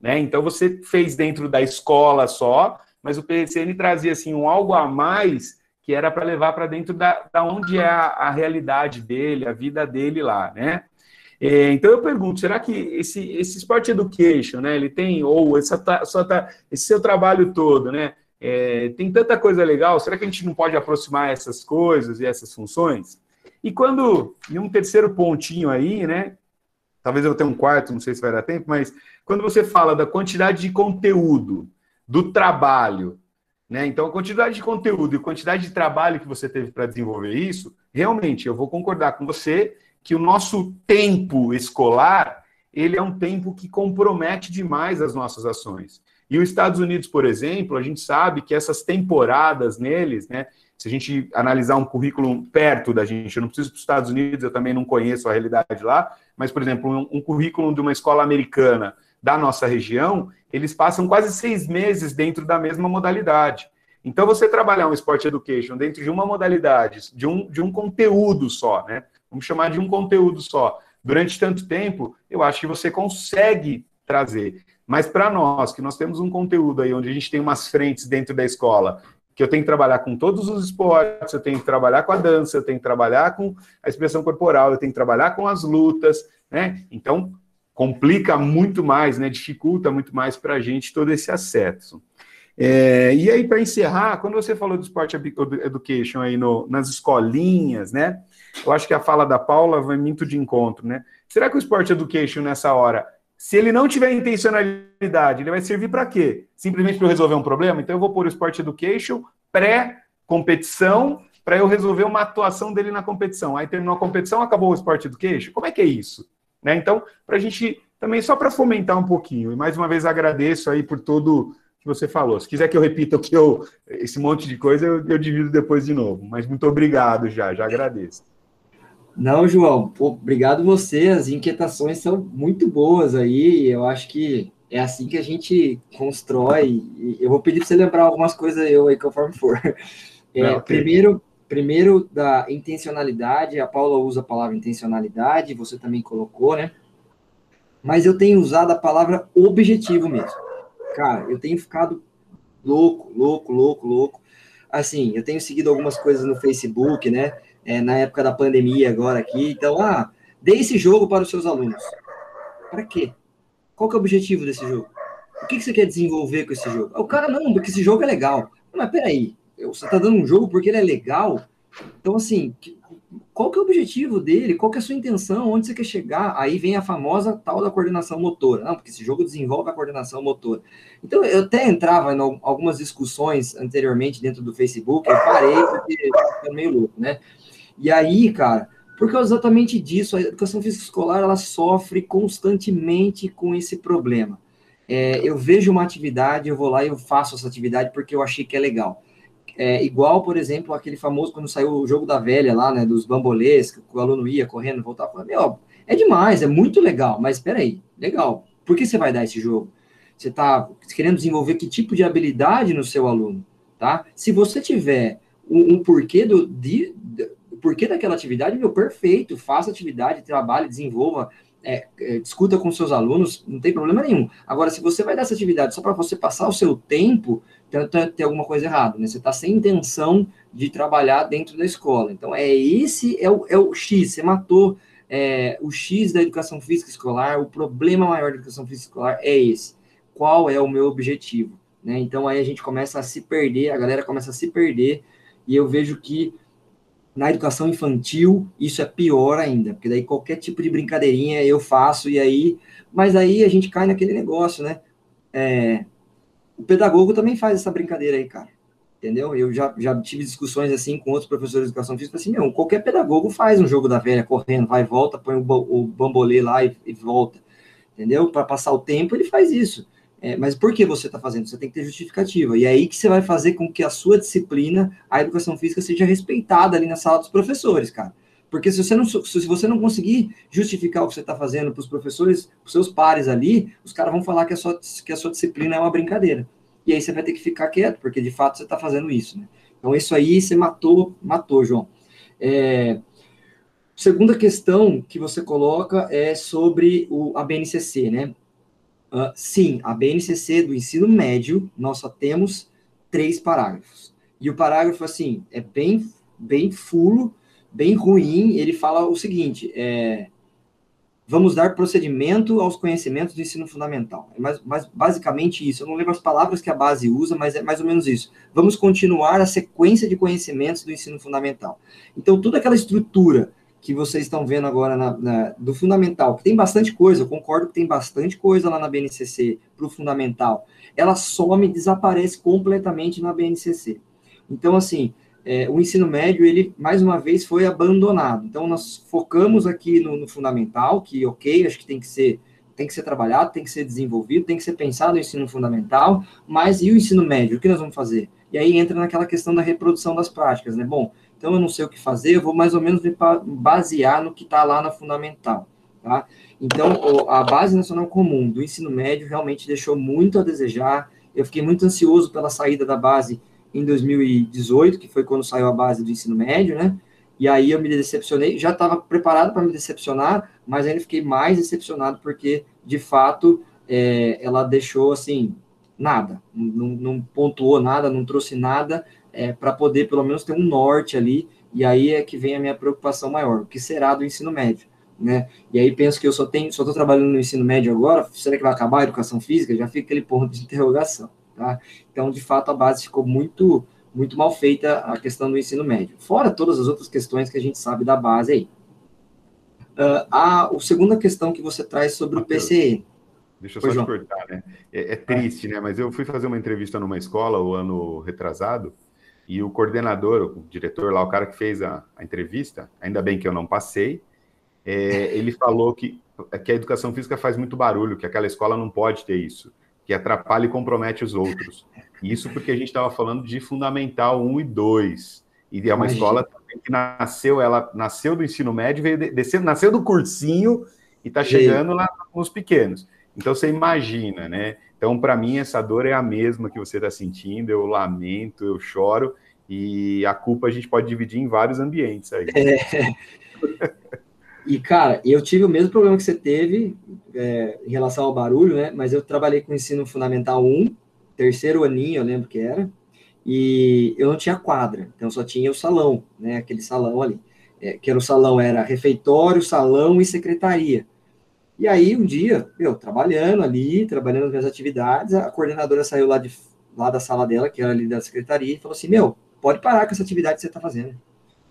Né? Então você fez dentro da escola só, mas o PCN trazia assim um algo a mais que era para levar para dentro da, da onde é a, a, realidade dele, a vida dele lá, né? É, então eu pergunto, será que esse, esse Sport Education, né, ele tem, ou essa, esse seu trabalho todo, né, é, tem tanta coisa legal, será que a gente não pode aproximar essas coisas e essas funções? E quando, em um terceiro pontinho aí, né, talvez eu tenha um quarto, não sei se vai dar tempo, mas quando você fala da quantidade de conteúdo, do trabalho, né? Então, a quantidade de conteúdo e quantidade de trabalho que você teve para desenvolver isso, realmente, eu vou concordar com você que o nosso tempo escolar, ele é um tempo que compromete demais as nossas ações. E os Estados Unidos, por exemplo, a gente sabe que essas temporadas neles, né, se a gente analisar um currículo perto da gente, eu não preciso para os Estados Unidos, eu também não conheço a realidade lá, mas, por exemplo, um, um currículo de uma escola americana da nossa região, eles passam quase seis meses dentro da mesma modalidade. Então, você trabalhar um Sport Education dentro de uma modalidade, de um, de um conteúdo só, né? Vamos chamar de um conteúdo só. Durante tanto tempo, eu acho que você consegue trazer. Mas para nós, que nós temos um conteúdo aí onde a gente tem umas frentes dentro da escola que eu tenho que trabalhar com todos os esportes, eu tenho que trabalhar com a dança, eu tenho que trabalhar com a expressão corporal, eu tenho que trabalhar com as lutas, né? Então, complica muito mais, né? Dificulta muito mais para a gente todo esse acesso. É, e aí, para encerrar, quando você falou do Sport Education aí no, nas escolinhas, né? Eu acho que a fala da Paula vai muito de encontro, né? Será que o Sport Education nessa hora se ele não tiver intencionalidade, ele vai servir para quê? Simplesmente para eu resolver um problema? Então eu vou pôr o Sport Education pré-competição para eu resolver uma atuação dele na competição. Aí terminou a competição, acabou o Sport Education? Como é que é isso? Né? Então, para a gente também, só para fomentar um pouquinho, e mais uma vez agradeço aí por todo que você falou. Se quiser que eu repita o que eu, esse monte de coisa, eu, eu divido depois de novo. Mas muito obrigado já, já agradeço. Não, João, pô, obrigado você. As inquietações são muito boas aí. Eu acho que é assim que a gente constrói. Eu vou pedir para você lembrar algumas coisas eu aí conforme for. *laughs* É, okay. Primeiro, primeiro da intencionalidade. A Paula usa a palavra intencionalidade. Você também colocou, né? Mas eu tenho usado a palavra objetivo mesmo. Cara, eu tenho ficado louco, louco, louco, louco. Assim, eu tenho seguido algumas coisas no Facebook, né? é, na época da pandemia agora aqui. Então, ah, dê esse jogo para os seus alunos. Para quê? Qual que é o objetivo desse jogo? O que, que você quer desenvolver com esse jogo? O cara, não, porque esse jogo é legal. Mas peraí, você está dando um jogo porque ele é legal? Então, assim, qual que é o objetivo dele? Qual que é a sua intenção? Onde você quer chegar? Aí vem a famosa tal da coordenação motora. Não, porque esse jogo desenvolve a coordenação motora. Então, eu até entrava em algumas discussões anteriormente dentro do Facebook, eu parei porque eu meio louco, né? E aí, cara, por causa exatamente disso, a educação física escolar ela sofre constantemente com esse problema. É, eu vejo uma atividade, eu vou lá e eu faço essa atividade porque eu achei que é legal. É, igual, por exemplo, aquele famoso quando saiu o jogo da velha lá, né, dos bambolês, que o aluno ia correndo, voltava, falando, meu, é demais, é muito legal, mas espera aí, legal, por que você vai dar esse jogo? Você está querendo desenvolver que tipo de habilidade no seu aluno, tá? Se você tiver um, um porquê do, de, porquê daquela atividade, meu, perfeito, faça atividade, trabalhe, desenvolva, é, é, discuta com seus alunos, não tem problema nenhum. Agora, se você vai dar essa atividade só para você passar o seu tempo, tem, tem alguma coisa errada, né? Você está sem intenção de trabalhar dentro da escola. Então, é esse, é o, é o X, você matou é, o X da educação física escolar, o problema maior da educação física escolar é esse. Qual é o meu objetivo? Né? Então, aí a gente começa a se perder, a galera começa a se perder, e eu vejo que Na educação infantil, isso é pior ainda, porque daí qualquer tipo de brincadeirinha eu faço, e aí. Mas aí a gente cai naquele negócio, né? É, o pedagogo também faz essa brincadeira aí, cara. Entendeu? Eu já, já tive discussões assim com outros professores de educação física, assim, meu, qualquer pedagogo faz um jogo da velha, correndo, vai e volta, põe o, o bambolê lá e, e volta. Entendeu? Para passar o tempo, ele faz isso. É, mas por que você está fazendo? Você tem que ter justificativa. E é aí que você vai fazer com que a sua disciplina, a educação física, seja respeitada ali na sala dos professores, cara. Porque se você não, se você não conseguir justificar o que você está fazendo para os professores, para os seus pares ali, os caras vão falar que a, sua, que a sua disciplina é uma brincadeira. E aí você vai ter que ficar quieto, porque de fato você está fazendo isso. Né? Então, isso aí você matou, matou, João. É, segunda questão que você coloca é sobre o, a BNCC, né? Uh, sim, a BNCC do ensino médio, nós só temos três parágrafos. E o parágrafo, assim, é bem, bem fulo, bem ruim. Ele fala o seguinte: é, vamos dar procedimento aos conhecimentos do ensino fundamental. É mais, mais, basicamente isso. Eu não lembro as palavras que a base usa, mas é mais ou menos isso. Vamos continuar a sequência de conhecimentos do ensino fundamental. Então, toda aquela estrutura que vocês estão vendo agora na, na, do fundamental, que tem bastante coisa, eu concordo que tem bastante coisa lá na BNCC para o fundamental, ela some, desaparece completamente na BNCC. Então, assim, é, o ensino médio, ele, mais uma vez, foi abandonado. Então, nós focamos aqui no, no, fundamental, que, ok, acho que tem que ser tem que ser trabalhado, tem que ser desenvolvido, tem que ser pensado no ensino fundamental, mas e o ensino médio? O que nós vamos fazer? E aí entra naquela questão da reprodução das práticas, né? Bom, então eu não sei o que fazer, eu vou mais ou menos me basear no que está lá na fundamental, tá? Então, a base nacional comum do ensino médio realmente deixou muito a desejar. Eu fiquei muito ansioso pela saída da base em 2018, que foi quando saiu a base do ensino médio, né? E aí eu me decepcionei, já estava preparado para me decepcionar, mas ainda fiquei mais decepcionado porque, de fato, é, ela deixou assim nada, não, não pontuou nada, não trouxe nada é, para poder pelo menos ter um norte ali, e aí é que vem a minha preocupação maior, o que será do ensino médio, né? E aí penso que eu só tenho, só estou trabalhando no ensino médio agora, será que vai acabar a educação física? Já fica aquele ponto de interrogação, tá? Então, de fato, a base ficou muito, muito mal feita a questão do ensino médio, fora todas as outras questões que a gente sabe da base aí. Uh, a, a segunda questão que você traz sobre o PCE. Deixa eu só te cortar, né? É, é triste, né? Mas eu fui fazer uma entrevista numa escola o ano retrasado, e o coordenador, o diretor lá, o cara que fez a, a entrevista, ainda bem que eu não passei, é, *laughs* ele falou que, que a educação física faz muito barulho, que aquela escola não pode ter isso, que atrapalha e compromete os outros. Isso porque a gente estava falando de Fundamental 1 e 2. E é uma Imagina. escola que nasceu, ela nasceu do ensino médio, veio descendo, nasceu do cursinho e está chegando lá nos pequenos. Então você imagina, né? Então, para mim, essa dor é a mesma que você está sentindo. Eu lamento, eu choro, e a culpa a gente pode dividir em vários ambientes aí. É. E, cara, eu tive o mesmo problema que você teve é, em relação ao barulho, né? Mas eu trabalhei com ensino fundamental 1, terceiro aninho, eu lembro que era, e eu não tinha quadra, então só tinha o salão, né? Aquele salão ali. É, que era o salão, era refeitório, salão e secretaria. E aí, um dia, eu trabalhando ali, trabalhando nas minhas atividades, a coordenadora saiu lá, de, lá da sala dela, que era ali da secretaria, e falou assim: Meu, pode parar com essa atividade que você está fazendo.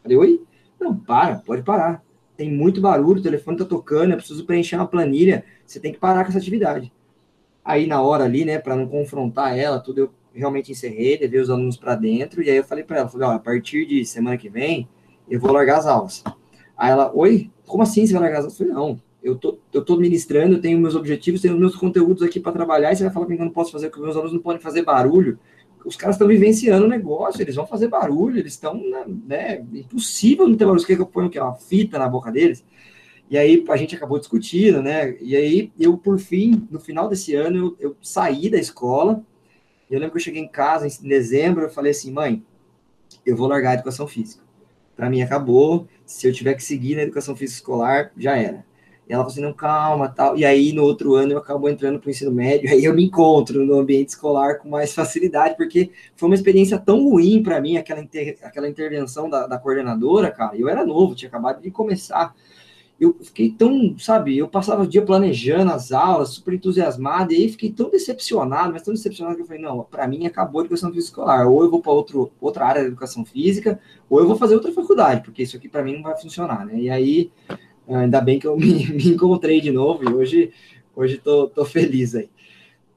falei: Oi? Não, para, pode parar. Tem muito barulho, o telefone está tocando, eu preciso preencher uma planilha, você tem que parar com essa atividade. Aí, na hora ali, né, para não confrontar ela, tudo, eu realmente encerrei, levei os alunos para dentro, e aí eu falei para ela: falei, a partir de semana que vem, eu vou largar as aulas. Aí ela: Oi? Como assim você vai largar as aulas? Eu falei: Não eu tô, eu tô ministrando, tenho meus objetivos, tenho meus conteúdos aqui para trabalhar, e você vai falar que eu não posso fazer, que meus alunos não podem fazer barulho. Os caras estão vivenciando o negócio, eles vão fazer barulho, eles estão, né, né, impossível não ter barulho. Quer que eu ponha o Uma fita na boca deles? E aí a gente acabou discutindo, né? E aí eu, por fim, no final desse ano, eu, eu saí da escola. Eu lembro que eu cheguei em casa em dezembro, eu falei assim, mãe, eu vou largar a educação física. Para mim acabou. Se eu tiver que seguir na educação física escolar, já era. Ela falou assim, não, calma, tal. E aí, no outro ano, eu acabo entrando para o ensino médio, aí eu me encontro no ambiente escolar com mais facilidade, porque foi uma experiência tão ruim para mim, aquela, inter... aquela intervenção da, da coordenadora, cara. Eu era novo, tinha acabado de começar. eu fiquei tão, sabe, eu passava o dia planejando as aulas, super entusiasmado, e aí fiquei tão decepcionado, mas tão decepcionado que eu falei, não, para mim acabou a educação física escolar, ou eu vou para outra área da educação física, ou eu vou fazer outra faculdade, porque isso aqui para mim não vai funcionar, né? E aí, ainda bem que eu *laughs* me, me encontrei de novo, e hoje, hoje tô, tô feliz aí.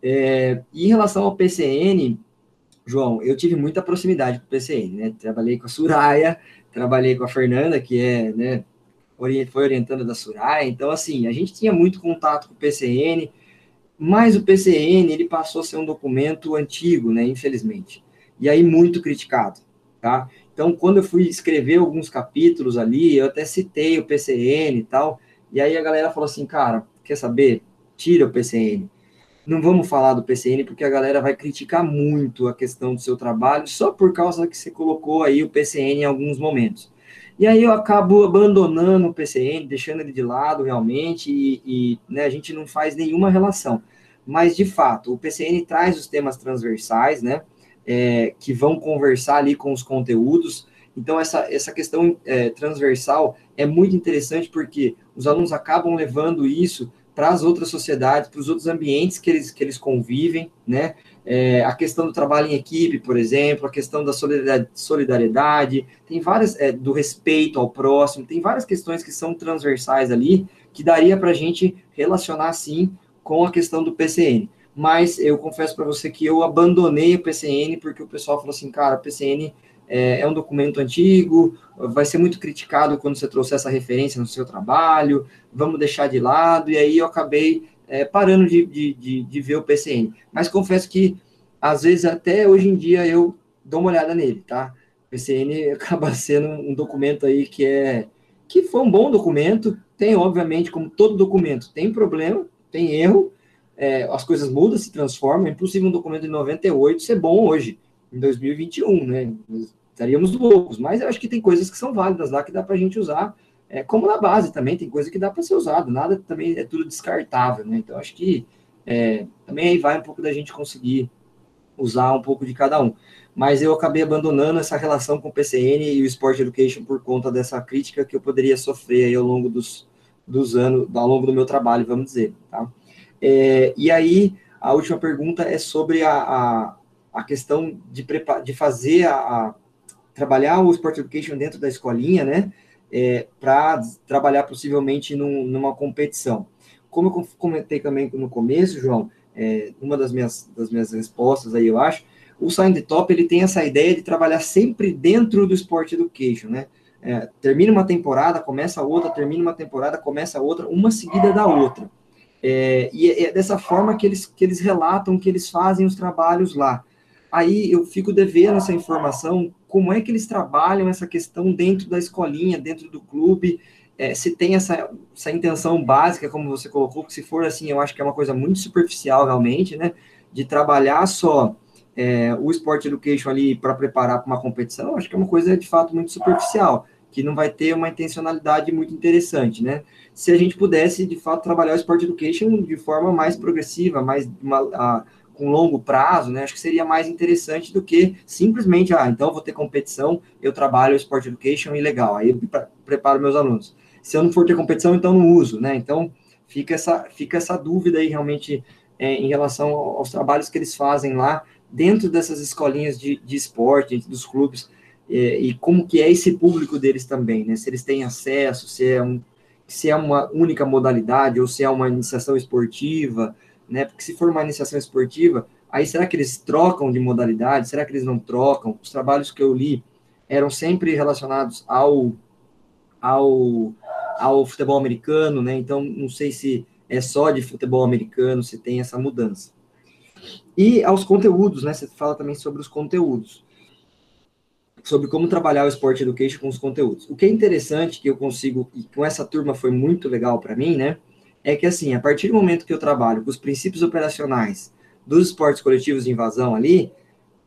É, em relação ao PCN, João, eu tive muita proximidade com o PCN, né? Trabalhei com a Suraya, trabalhei com a Fernanda, que é, né, foi orientando da Suraya. Então, assim, a gente tinha muito contato com o PCN, mas o PCN ele passou a ser um documento antigo, né, infelizmente. E aí muito criticado, tá? Então, quando eu fui escrever alguns capítulos ali, eu até citei o PCN e tal, e aí a galera falou assim, cara, quer saber? Tira o PCN. Não vamos falar do PCN porque a galera vai criticar muito a questão do seu trabalho só por causa que você colocou aí o PCN em alguns momentos. E aí eu acabo abandonando o PCN, deixando ele de lado realmente, e, e né, a gente não faz nenhuma relação. Mas, de fato, o PCN traz os temas transversais, né? É, que vão conversar ali com os conteúdos. Então, essa, essa questão é, transversal é muito interessante porque os alunos acabam levando isso para as outras sociedades, para os outros ambientes que eles, que eles convivem, né? É, a questão do trabalho em equipe, por exemplo, a questão da solidariedade, tem várias, é, do respeito ao próximo, tem várias questões que são transversais ali, que daria para a gente relacionar, sim, com a questão do PCN. Mas eu confesso para você que eu abandonei o PCN, porque o pessoal falou assim, cara, PCN é, é, um documento antigo, vai ser muito criticado quando você trouxer essa referência no seu trabalho, vamos deixar de lado, e aí eu acabei é, parando de, de, de, de, ver o PCN. Mas confesso que, às vezes, até hoje em dia, eu dou uma olhada nele, tá? O PCN *laughs* acaba sendo um documento aí que é que foi um bom documento, tem, obviamente, como todo documento, tem problema, tem erro, é, as coisas mudam, se transformam, é impossível um documento de 98 ser bom hoje, em 2021, né? Estaríamos loucos, mas eu acho que tem coisas que são válidas lá que dá para a gente usar é, como na base também, tem coisa que dá para ser usado, nada também é tudo descartável, né? Então, acho que é, também aí vai um pouco da gente conseguir usar um pouco de cada um. Mas eu acabei abandonando essa relação com o PCN e o Sport Education por conta dessa crítica que eu poderia sofrer aí ao longo dos, dos anos, ao longo do meu trabalho, vamos dizer, tá? É, e aí, a última pergunta é sobre a, a, a questão de, de fazer a, a, trabalhar o Sport Education dentro da escolinha, né? é, para trabalhar possivelmente num, numa competição. Como eu comentei também no começo, João, é, uma das minhas, das minhas respostas aí, eu acho, o Sign the Top ele tem essa ideia de trabalhar sempre dentro do Sport Education, né? É, termina uma temporada, começa outra, termina uma temporada, começa outra, uma seguida da outra. É, e é dessa forma que eles, que eles relatam que eles fazem os trabalhos lá. Aí eu fico devendo essa informação como é que eles trabalham essa questão dentro da escolinha, dentro do clube, é, se tem essa, essa intenção básica, como você colocou, que se for assim, eu acho que é uma coisa muito superficial realmente, né, de trabalhar só é, o Sport Education ali para preparar para uma competição, acho que é uma coisa de fato muito superficial, que não vai ter uma intencionalidade muito interessante, né? Se a gente pudesse, de fato, trabalhar o Sport Education de forma mais progressiva, mais uma, a, com longo prazo, né, acho que seria mais interessante do que simplesmente, ah, então vou ter competição, eu trabalho Sport Education e legal, aí eu preparo meus alunos. Se eu não for ter competição, então não uso, né? Então fica essa, fica essa dúvida aí realmente é, em relação aos trabalhos que eles fazem lá dentro dessas escolinhas de, de esporte, dos clubes, é, e como que é esse público deles também, né? Se eles têm acesso, se é, um, se é uma única modalidade ou se é uma iniciação esportiva, né? Porque se for uma iniciação esportiva, aí será que eles trocam de modalidade? Será que eles não trocam? Os trabalhos que eu li eram sempre relacionados ao, ao, ao futebol americano, né? Então, não sei se é só de futebol americano, se tem essa mudança. E aos conteúdos, né? Você fala também sobre os conteúdos. Sobre como trabalhar o Sport Education com os conteúdos. O que é interessante que eu consigo, e com essa turma foi muito legal para mim, né? é que, assim, a partir do momento que eu trabalho com os princípios operacionais dos esportes coletivos de invasão ali,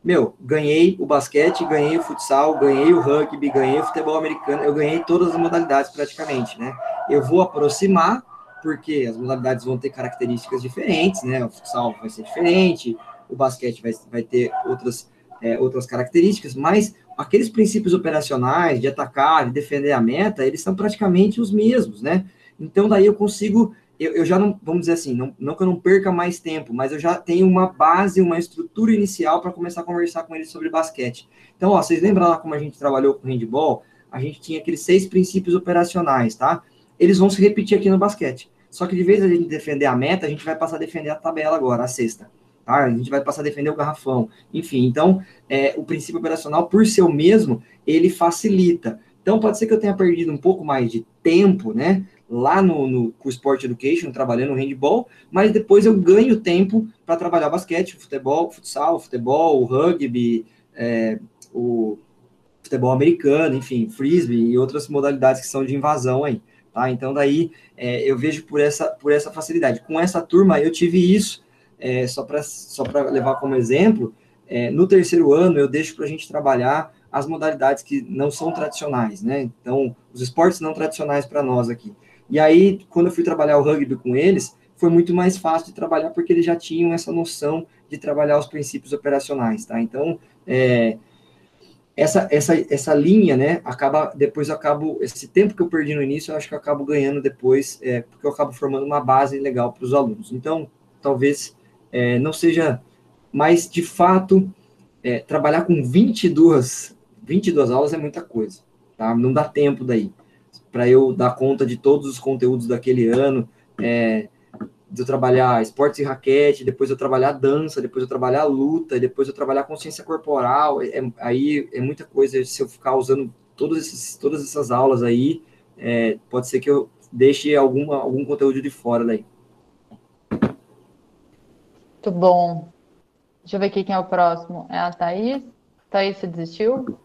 meu, ganhei o basquete, ganhei o futsal, ganhei o rugby, ganhei o futebol americano, eu ganhei todas as modalidades praticamente, né? Eu vou aproximar, porque as modalidades vão ter características diferentes, né? O futsal vai ser diferente, o basquete vai, vai ter outras, é, outras características, mas aqueles princípios operacionais de atacar, de defender a meta, eles são praticamente os mesmos, né? Então, daí eu consigo, eu, eu já não, vamos dizer assim, não, não que eu não perca mais tempo, mas eu já tenho uma base, uma estrutura inicial para começar a conversar com eles sobre basquete. Então, ó, vocês lembram lá como a gente trabalhou com handball? A gente tinha aqueles seis princípios operacionais, tá? Eles vão se repetir aqui no basquete. Só que de vez a gente defender a meta, a gente vai passar a defender a tabela agora, a sexta. Tá? A gente vai passar a defender o garrafão. Enfim, então, é, o princípio operacional, por ser mesmo, ele facilita. Então, pode ser que eu tenha perdido um pouco mais de tempo, né? Lá no, no com o Sport Education, trabalhando no handball, mas depois eu ganho tempo para trabalhar basquete, futebol, futsal, futebol, rugby, é, o futebol americano, enfim, frisbee e outras modalidades que são de invasão aí. Tá? Então, daí é, eu vejo por essa, por essa facilidade. Com essa turma, eu tive isso, é, só para só levar como exemplo, é, no terceiro ano eu deixo para a gente trabalhar as modalidades que não são tradicionais, né? Então, os esportes não tradicionais para nós aqui. E aí, quando eu fui trabalhar o rugby com eles, foi muito mais fácil de trabalhar porque eles já tinham essa noção de trabalhar os princípios operacionais, tá? Então, é, essa, essa, essa linha, né, acaba, depois eu acabo, esse tempo que eu perdi no início, eu acho que eu acabo ganhando depois, é, porque eu acabo formando uma base legal para os alunos. Então, talvez é, não seja, mas de fato, é, trabalhar com 22, 22 aulas é muita coisa, tá? Não dá tempo daí, para eu dar conta de todos os conteúdos daquele ano, é, de eu trabalhar esportes e raquete, depois eu trabalhar dança, depois eu trabalhar luta, depois eu trabalhar consciência corporal, é, é, aí é muita coisa, se eu ficar usando todos esses, todas essas aulas aí, é, pode ser que eu deixe alguma, algum conteúdo de fora daí. Muito bom. Deixa eu ver aqui quem é o próximo. É a Thaís? Thaís, você desistiu?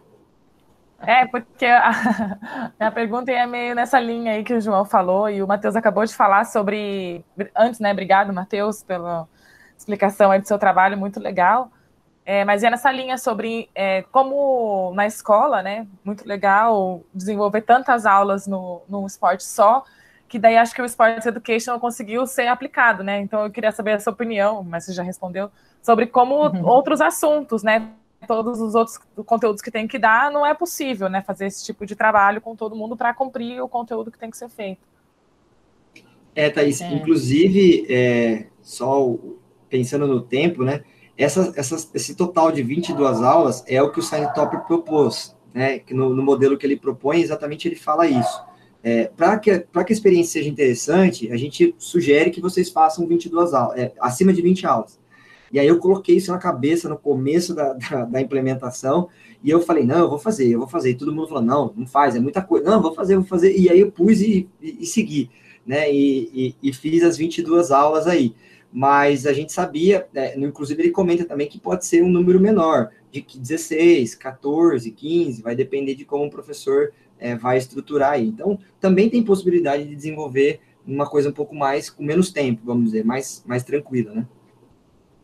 É, porque a, *laughs* pergunta é meio nessa linha aí que o João falou e o Matheus acabou de falar sobre. Antes, né? Obrigado, Matheus, pela explicação aí do seu trabalho, muito legal. É, mas é nessa linha sobre é, como na escola, né? Muito legal desenvolver tantas aulas no, no esporte só, que daí acho que o Sports Education conseguiu ser aplicado, né? Então eu queria saber a sua opinião, mas você já respondeu, sobre como uhum. outros assuntos, né? todos os outros conteúdos que tem que dar, não é possível, né, fazer esse tipo de trabalho com todo mundo para cumprir o conteúdo que tem que ser feito. É, Thaís, é. inclusive, é, só pensando no tempo, né, essa, essa, esse total de 22 aulas é o que o Sign Topper propôs, né, que no, no, modelo que ele propõe, exatamente ele fala isso. É, para que, que a experiência seja interessante, a gente sugere que vocês façam 22 aulas, é, acima de 20 aulas. E aí eu coloquei isso na cabeça no começo da, *laughs* da, da, implementação, e eu falei, não, eu vou fazer, eu vou fazer. E todo mundo falou, não, não faz, é muita coisa. Não, vou fazer, vou fazer. E aí eu pus e, e, e segui, né? E, e, e, fiz as 22 aulas aí. Mas a gente sabia, né, inclusive ele comenta também que pode ser um número menor, de 16, 14, 15, vai depender de como o professor é, vai estruturar aí. Então, também tem possibilidade de desenvolver uma coisa um pouco mais, com menos tempo, vamos dizer, mais, mais tranquila, né?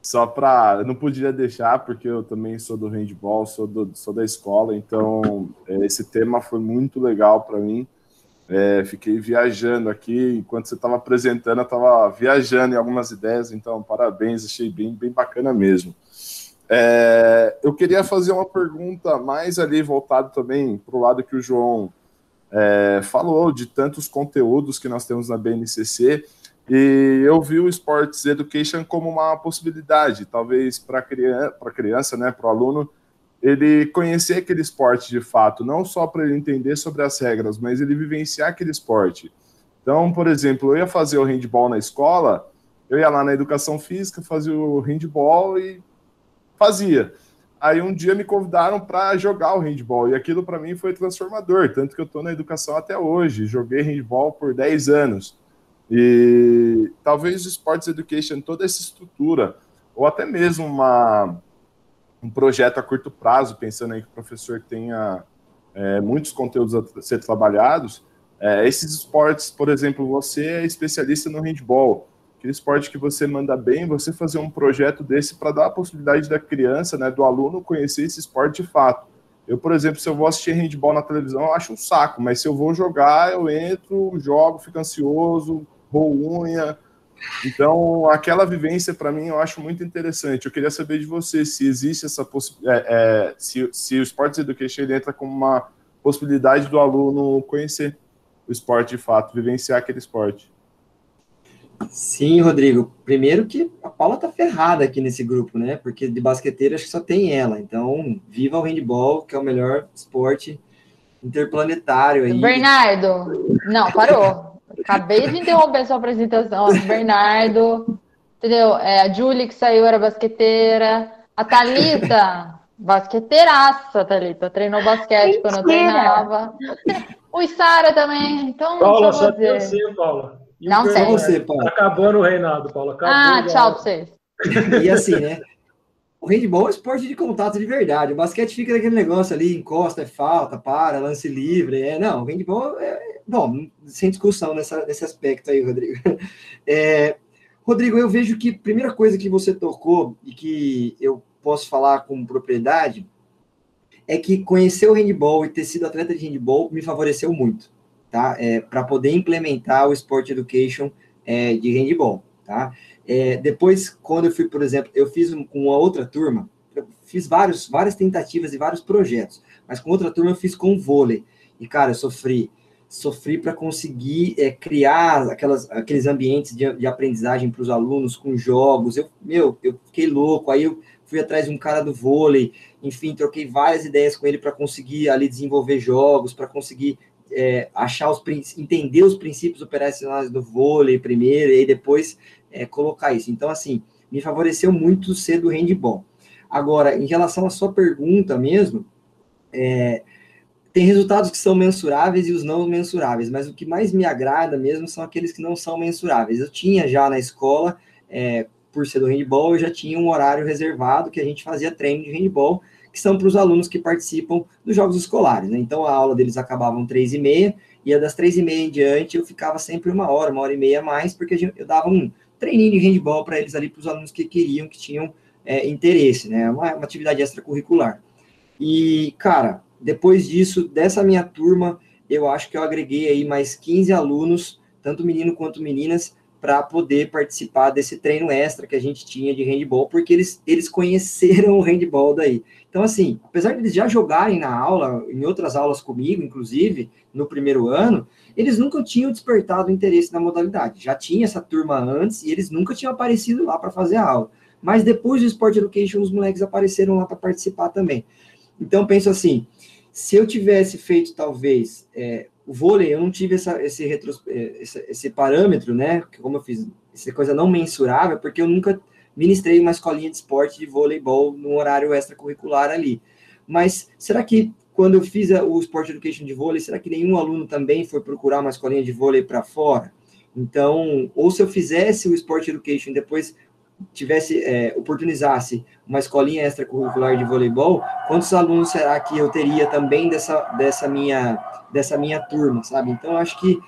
só para. Não podia deixar, porque eu também sou do handball, sou, do, sou da escola, então é, esse tema foi muito legal para mim. É, fiquei viajando aqui, enquanto você estava apresentando, eu estava viajando em algumas ideias, então parabéns, achei bem, bem bacana mesmo. É, eu queria fazer uma pergunta mais ali voltado também para o lado que o João é, falou, de tantos conteúdos que nós temos na BNCC. E eu vi o Sports Education como uma possibilidade, talvez para criança, para criança, né, para o aluno, ele conhecer aquele esporte de fato, não só para ele entender sobre as regras, mas ele vivenciar aquele esporte. Então, por exemplo, eu ia fazer o handball na escola, eu ia lá na educação física, fazia o handball e fazia. Aí um dia me convidaram para jogar o handball e aquilo para mim foi transformador, tanto que eu estou na educação até hoje. Joguei handball por 10 anos. E talvez o Sports Education, toda essa estrutura, ou até mesmo uma, um projeto a curto prazo, pensando aí que o professor tenha é, muitos conteúdos a ser trabalhados, é, esses esportes, por exemplo, você é especialista no handball, aquele esporte que você manda bem, você fazer um projeto desse para dar a possibilidade da criança, né, do aluno conhecer esse esporte de fato. Eu, por exemplo, se eu vou assistir handball na televisão, eu acho um saco, mas se eu vou jogar, eu entro, jogo, fico ansioso, rou unha. Então, aquela vivência, para mim, eu acho muito interessante. Eu queria saber de você se existe essa possibilidade, é, é, se, se o Sports Education entra como uma possibilidade do aluno conhecer o esporte de fato, vivenciar aquele esporte. Sim, Rodrigo. Primeiro que a Paula tá ferrada aqui nesse grupo, né? Porque de basqueteira acho que só tem ela. Então, viva o handball, que é o melhor esporte interplanetário aí. Bernardo, não, parou. Acabei de interromper sua apresentação. Bernardo, entendeu? É, a Julie que saiu era basqueteira. A Thalita, basqueteiraça, Thalita. Treinou basquete Mentira. quando eu treinava. O Sara também. Então, Paula, só tem você, Paula. E não sei. Você, Paula. Tá acabando o reinado, Paula. Acabou ah, tchau pra vocês. E assim, né? O handball é esporte de contato de verdade. O basquete fica naquele negócio ali, encosta, é falta, para, lance livre. É, não, o handball é. Bom, sem discussão nessa, nesse aspecto aí, Rodrigo. *laughs* É, Rodrigo, eu vejo que a primeira coisa que você tocou e que eu posso falar com propriedade é que conhecer o handball e ter sido atleta de handball me favoreceu muito, tá? É, para poder implementar o Sport Education é, de handball, tá? É, depois, quando eu fui, por exemplo, eu fiz com uma outra turma, fiz vários, várias tentativas e vários projetos, mas com outra turma eu fiz com vôlei. E, cara, eu sofri, sofri para conseguir é, criar aquelas, aqueles ambientes de, de aprendizagem para os alunos com jogos. Eu, meu, eu fiquei louco. Aí eu fui atrás de um cara do vôlei, enfim, troquei várias ideias com ele para conseguir ali desenvolver jogos, para conseguir é, achar os entender os princípios operacionais do vôlei primeiro, e depois é, colocar isso. Então, assim, me favoreceu muito ser do handball. Agora, em relação à sua pergunta mesmo, é, tem resultados que são mensuráveis e os não mensuráveis, mas o que mais me agrada mesmo são aqueles que não são mensuráveis. Eu tinha já na escola, é, por ser do handball, eu já tinha um horário reservado que a gente fazia treino de handball, que são para os alunos que participam dos jogos escolares. Né? Então, a aula deles acabavam três e meia, e das três e meia em diante eu ficava sempre uma hora, uma hora e meia a mais, porque eu dava um treininho de handball para eles ali, para os alunos que queriam, que tinham é, interesse, né? Uma, uma atividade extracurricular. E, cara, depois disso, dessa minha turma, eu acho que eu agreguei aí mais 15 alunos, tanto menino quanto meninas, para poder participar desse treino extra que a gente tinha de handball, porque eles, eles conheceram o handball daí. Então, assim, apesar de eles já jogarem na aula, em outras aulas comigo, inclusive, no primeiro ano, eles nunca tinham despertado interesse na modalidade. Já tinha essa turma antes e eles nunca tinham aparecido lá para fazer a aula. Mas depois do Sport Education, os moleques apareceram lá para participar também. Então, penso assim, se eu tivesse feito, talvez, é, o vôlei, eu não tive essa, esse, retro, é, esse, esse, parâmetro, né? Como eu fiz, essa coisa não mensurável, porque eu nunca ministrei uma escolinha de esporte de voleibol no horário extracurricular ali. Mas será que quando eu fiz o Sport Education de vôlei, será que nenhum aluno também foi procurar uma escolinha de vôlei para fora? Então, ou se eu fizesse o Sport Education depois tivesse, é, oportunizasse uma escolinha extracurricular de voleibol, quantos alunos será que eu teria também dessa, dessa, minha, dessa minha turma, sabe? Então, acho que,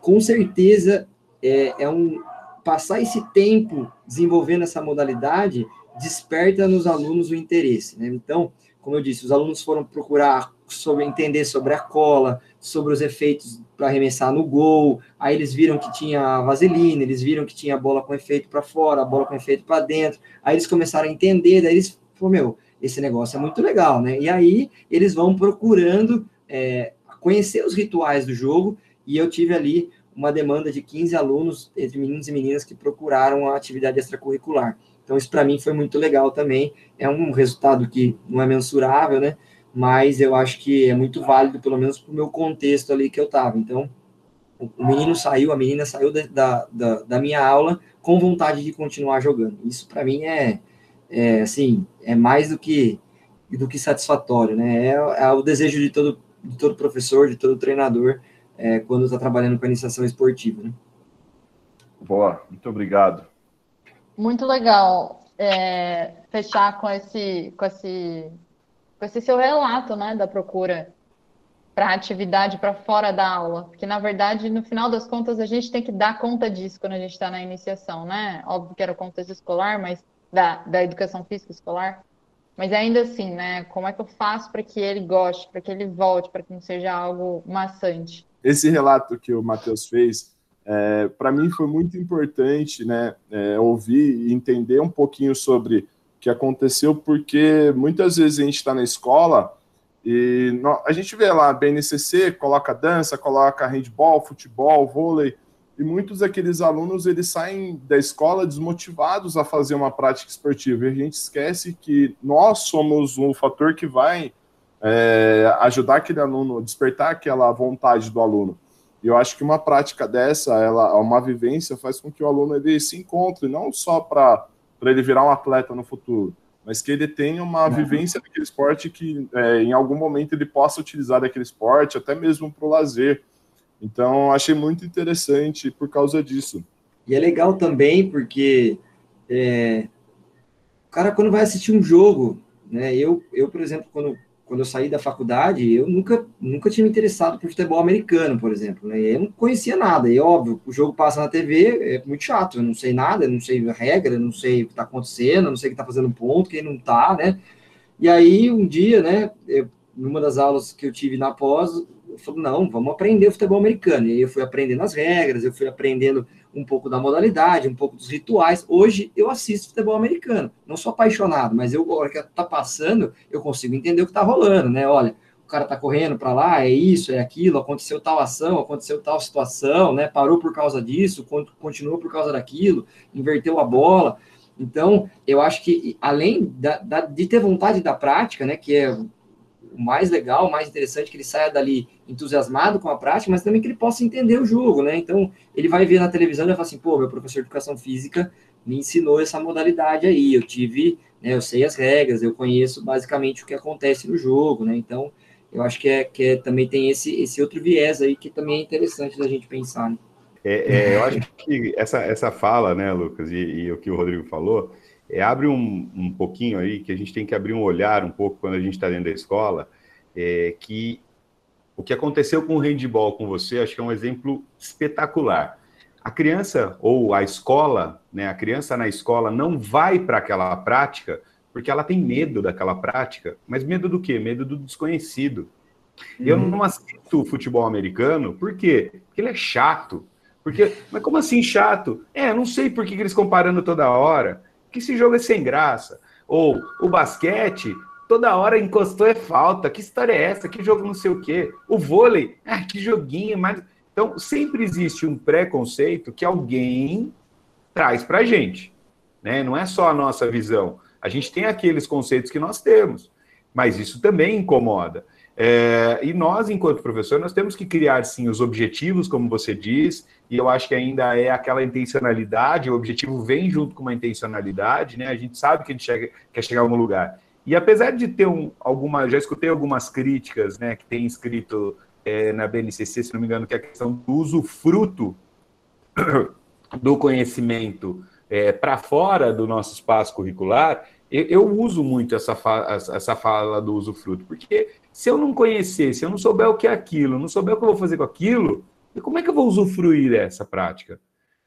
com certeza, é, é um passar esse tempo desenvolvendo essa modalidade desperta nos alunos o interesse, né? Então, como eu disse, os alunos foram procurar sobre entender sobre a cola, sobre os efeitos para arremessar no gol. Aí eles viram que tinha vaselina, eles viram que tinha bola com efeito para fora, bola com efeito para dentro. Aí eles começaram a entender, daí eles falaram, meu, esse negócio é muito legal, né? E aí eles vão procurando é, conhecer os rituais do jogo, e eu tive ali uma demanda de 15 alunos, entre meninos e meninas, que procuraram a atividade extracurricular. Então, isso para mim foi muito legal também. É um resultado que não é mensurável, né? Mas eu acho que é muito válido, pelo menos para o meu contexto ali que eu estava. Então, o menino saiu, a menina saiu da, da, da minha aula com vontade de continuar jogando. Isso para mim é, é, assim, é mais do que do que satisfatório, né? É, é o desejo de todo, de todo professor, de todo treinador, é, quando está trabalhando com a iniciação esportiva, né? Boa, muito obrigado muito legal é, fechar com esse, com esse, com esse seu relato, né, da procura para atividade para fora da aula, porque na verdade, no final das contas, a gente tem que dar conta disso quando a gente está na iniciação, né? Óbvio que era o contexto escolar, mas da, da educação física escolar, mas ainda assim, né? Como é que eu faço para que ele goste, para que ele volte, para que não seja algo maçante? Esse relato que o Matheus fez é, para mim foi muito importante né, é, ouvir e entender um pouquinho sobre o que aconteceu, porque muitas vezes a gente está na escola E a gente vê lá, BNCC coloca dança, coloca handball, futebol, vôlei, e muitos daqueles alunos eles saem da escola desmotivados a fazer uma prática esportiva. E a gente esquece que nós somos um fator que vai é, ajudar aquele aluno, despertar aquela vontade do aluno. E eu acho que uma prática dessa, ela, uma vivência, faz com que o aluno ele se encontre, não só para ele virar um atleta no futuro, mas que ele tenha uma uhum. vivência daquele esporte que é, em algum momento ele possa utilizar daquele esporte, até mesmo para o lazer. Então, achei muito interessante por causa disso. E é legal também porque é, o cara, quando vai assistir um jogo, né, eu, eu, por exemplo, quando quando eu saí da faculdade, eu nunca, nunca tinha me interessado por futebol americano, por exemplo. Né? Eu não conhecia nada. E óbvio, o jogo passa na TV, é muito chato. Eu não sei nada, não sei a regra, não sei o que está acontecendo, não sei quem está fazendo ponto, quem não está, né? E aí, um dia, né, eu, numa das aulas que eu tive na pós, eu falei, não, vamos aprender futebol americano. E aí eu fui aprendendo as regras, eu fui aprendendo um pouco da modalidade, um pouco dos rituais. Hoje eu assisto futebol americano. Não sou apaixonado, mas eu, a hora que tá passando, eu consigo entender o que tá rolando, né? Olha, o cara tá correndo para lá, é isso, é aquilo, aconteceu tal ação, aconteceu tal situação, né? Parou por causa disso, continuou por causa daquilo, inverteu a bola. Então, eu acho que além da, da, de ter vontade da prática, né, que é o mais legal, o mais interessante, que ele saia dali entusiasmado com a prática, mas também que ele possa entender o jogo, né? Então, ele vai ver na televisão e vai falar assim, pô, meu professor de educação física me ensinou essa modalidade aí, eu tive, né, eu sei as regras, eu conheço basicamente o que acontece no jogo, né? Então, eu acho que, é, que é, também tem esse, esse outro viés aí que também é interessante da gente pensar, né? É, é, eu acho que essa, essa fala, né, Lucas, e, e o que o Rodrigo falou, é, abre um, um pouquinho aí que a gente tem que abrir um olhar um pouco quando a gente está dentro da escola, é, que o que aconteceu com o handball com você, acho que é um exemplo espetacular. A criança ou a escola, né, a criança na escola não vai para aquela prática porque ela tem medo daquela prática, mas medo do quê? Medo do desconhecido. Uhum. Eu não assisto futebol americano, por quê? Porque ele é chato. Porque, mas como assim chato? É, não sei por que, que eles comparando toda hora que esse jogo é sem graça. Ou o basquete, toda hora encostou é falta. Que história é essa? Que jogo não sei o quê? O vôlei, ah, que joguinho, mas. Então, sempre existe um preconceito que alguém traz para a gente. Né? Não é só a nossa visão. A gente tem aqueles conceitos que nós temos, mas isso também incomoda. É, e nós, enquanto professor, nós temos que criar, sim, os objetivos, como você diz, e eu acho que ainda é aquela intencionalidade, o objetivo vem junto com uma intencionalidade, né? A gente sabe que a gente chega, quer chegar a algum lugar. E apesar de ter um, alguma, já escutei algumas críticas, né, que tem escrito é, na BNCC, se não me engano, que é a questão do uso fruto *coughs* do conhecimento é, para fora do nosso espaço curricular, eu, eu uso muito essa, fa essa fala do usufruto, porque se eu não conhecer, se eu não souber o que é aquilo, não souber o que eu vou fazer com aquilo, como é que eu vou usufruir dessa prática?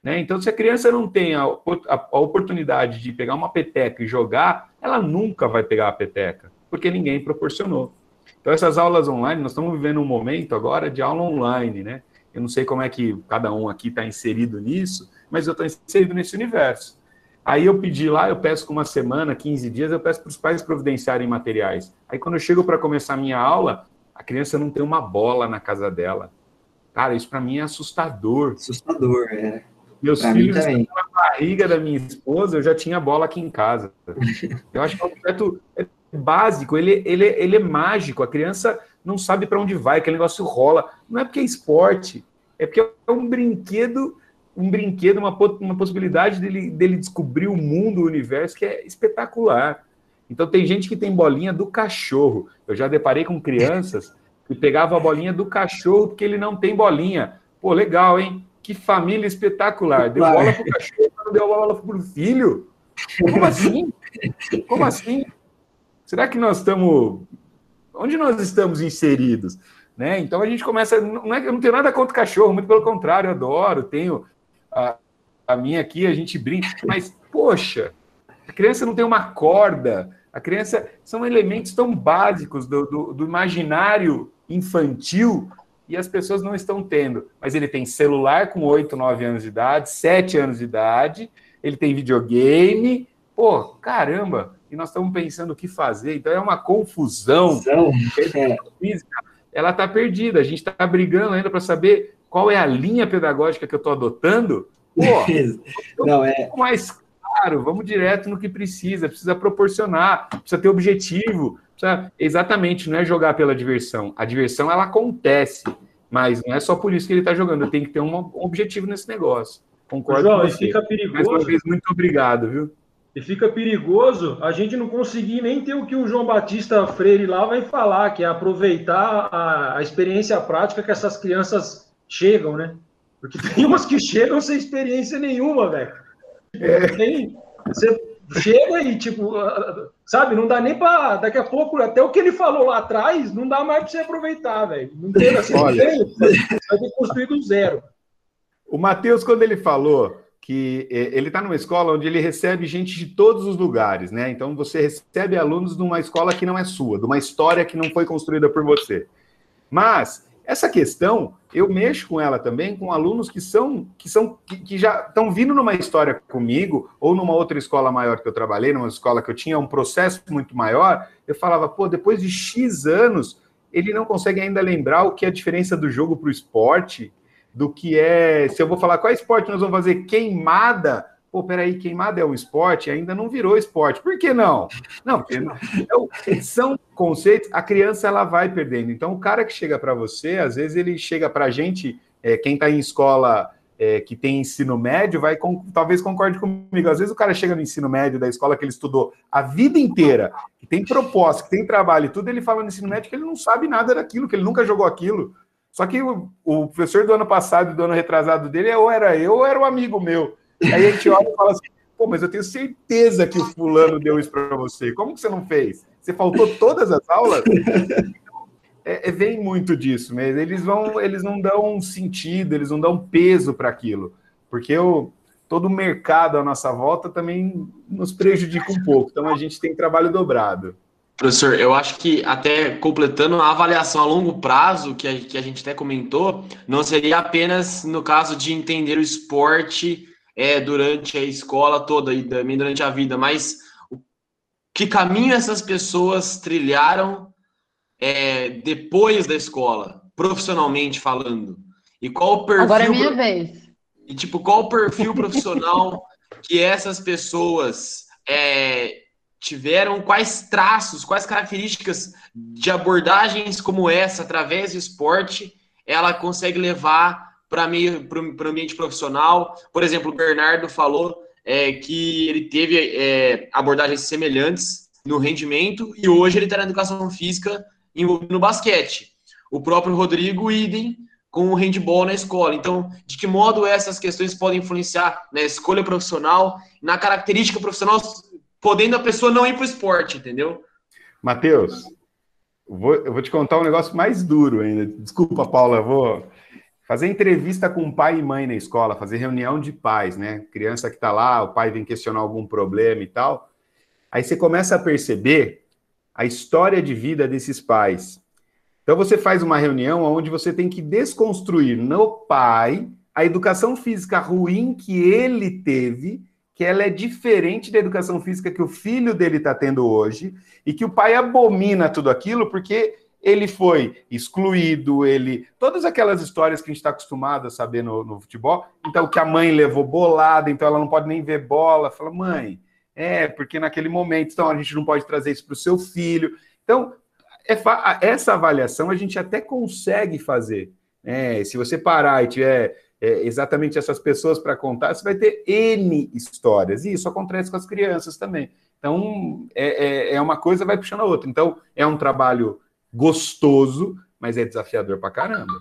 Né? Então, se a criança não tem a, a, a, oportunidade de pegar uma peteca e jogar, ela nunca vai pegar a peteca, porque ninguém proporcionou. Então, essas aulas online, nós estamos vivendo um momento agora de aula online, né? Eu não sei como é que cada um aqui está inserido nisso, mas eu estou inserido nesse universo. Aí eu pedi lá, eu peço com uma semana, 15 dias, eu peço para os pais providenciarem materiais. Aí quando eu chego para começar a minha aula, a criança não tem uma bola na casa dela. Cara, isso para mim é assustador. Assustador, é. Meus pra filhos na barriga da minha esposa, eu já tinha bola aqui em casa. *laughs* Eu acho que é um objeto básico, ele, ele, ele é mágico. A criança não sabe para onde vai, aquele negócio rola. Não é porque é esporte, é porque é um brinquedo um brinquedo, uma, uma possibilidade dele, dele descobrir o mundo, o universo, que é espetacular. Então tem gente que tem bolinha do cachorro. Eu já deparei com crianças que pegavam a bolinha do cachorro porque ele não tem bolinha. Pô, legal, hein? Que família espetacular. Deu bola pro cachorro, não deu bola pro filho? Como assim? Como assim? Será que nós estamos. Onde nós estamos inseridos? Né? Então a gente começa. Não é, eu não tenho nada contra cachorro, muito pelo contrário, eu adoro, tenho a, a minha aqui, a gente brinca, mas, poxa, a criança não tem uma corda, a criança são elementos tão básicos do, do, do imaginário infantil e as pessoas não estão tendo. Mas ele tem celular com 8, 9 anos de idade, 7 anos de idade, ele tem videogame. Pô, caramba, e nós estamos pensando o que fazer. Então é uma confusão. É. Física, ela está perdida. A gente está brigando ainda para saber qual é a linha pedagógica que eu estou adotando. Pô, *laughs* Não, é, mais claro, vamos direto no que precisa, precisa proporcionar, precisa ter objetivo. Exatamente, não é jogar pela diversão. A diversão ela acontece, mas não é só por isso que ele está jogando. Tem que ter um objetivo nesse negócio. Concordo João, com e você. fica Mais perigoso. uma vez, muito obrigado, viu? E fica perigoso a gente não conseguir nem ter o que o João Batista Freire lá vai falar, que é aproveitar a, a experiência prática que essas crianças chegam, né? Porque *laughs* tem umas que chegam sem experiência nenhuma, velho. Não tem- Você chega e, tipo, ah, sabe, não dá nem para. Daqui a pouco, até o que ele falou lá atrás, não dá mais para você aproveitar, velho. Não tem, assim, não Olha. tem, *laughs* vai ter que construir do zero. O Matheus, quando ele falou que eh, ele está numa escola onde ele recebe gente de todos os lugares, né? Então você recebe alunos numa escola que não é sua, de uma história que não foi construída por você. Mas essa questão, eu mexo com ela também com alunos que são que são que, que já estão vindo numa história comigo ou numa outra escola maior que eu trabalhei, numa escola que eu tinha um processo muito maior. Eu falava, pô, depois de X anos, ele não consegue ainda lembrar o que é a diferença do jogo para o esporte, do que é. Se eu vou falar qual esporte nós vamos fazer queimada, pô, peraí, queimada é um esporte, ainda não virou esporte. Por que não? Não, porque não. Então, são conceitos, a criança ela vai perdendo. Então, o cara que chega para você, às vezes ele chega para a gente, é, quem está em escola é, que tem ensino médio, vai com- talvez concorde comigo. Às vezes o cara chega no ensino médio da escola que ele estudou a vida inteira, que tem proposta, que tem trabalho e tudo, ele fala no ensino médio que ele não sabe nada daquilo, que ele nunca jogou aquilo. Só que o, o professor do ano passado do ano retrasado dele, ou era eu ou era um amigo meu. Aí a gente olha e fala assim, pô, mas eu tenho certeza que o fulano deu isso para você. Como que você não fez? Você faltou todas as aulas? É, é, vem muito disso, mas eles vão, eles não dão sentido, eles não dão peso para aquilo, porque o, todo o mercado à nossa volta também nos prejudica um pouco. Então a gente tem trabalho dobrado. Professor, eu acho que até completando a avaliação a longo prazo, que a, que a gente até comentou, não seria apenas no caso de entender o esporte é, durante a escola toda e também durante a vida, mas que caminho essas pessoas trilharam é, depois da escola, profissionalmente falando? E qual o perfil. Agora é minha vez. E, tipo, qual o perfil profissional *laughs* que essas pessoas é, tiveram, quais traços, quais características de abordagens como essa, através do esporte, ela consegue levar para o ambiente profissional? Por exemplo, o Bernardo falou é, que ele teve é, abordagens semelhantes no rendimento e hoje ele está na educação física envolvido no basquete. O próprio Rodrigo, idem, com o handball na escola. Então, de que modo essas questões podem influenciar na escolha profissional, na característica profissional, podendo a pessoa não ir para o esporte, entendeu? Matheus, eu vou, te contar um negócio mais duro ainda. Desculpa, Paula, eu vou fazer entrevista com pai e mãe na escola, fazer reunião de pais, né? Criança que está lá, o pai vem questionar algum problema e tal. Aí você começa a perceber a história de vida desses pais. Então você faz uma reunião onde você tem que desconstruir no pai a educação física ruim que ele teve, que ela é diferente da educação física que o filho dele está tendo hoje, e que o pai abomina tudo aquilo porque ele foi excluído, ele. Todas aquelas histórias que a gente está acostumado a saber no, no, futebol. Então, que a mãe levou bolada, então ela não pode nem ver bola. Fala, mãe, é, porque naquele momento, então a gente não pode trazer isso para o seu filho. Então, é, essa avaliação a gente até consegue fazer. Né? Se você parar e tiver é, exatamente essas pessoas para contar, você vai ter N histórias. E isso acontece com as crianças também. Então, é, é, é uma coisa vai puxando a outra. Então, é um trabalho gostoso, mas é desafiador para caramba.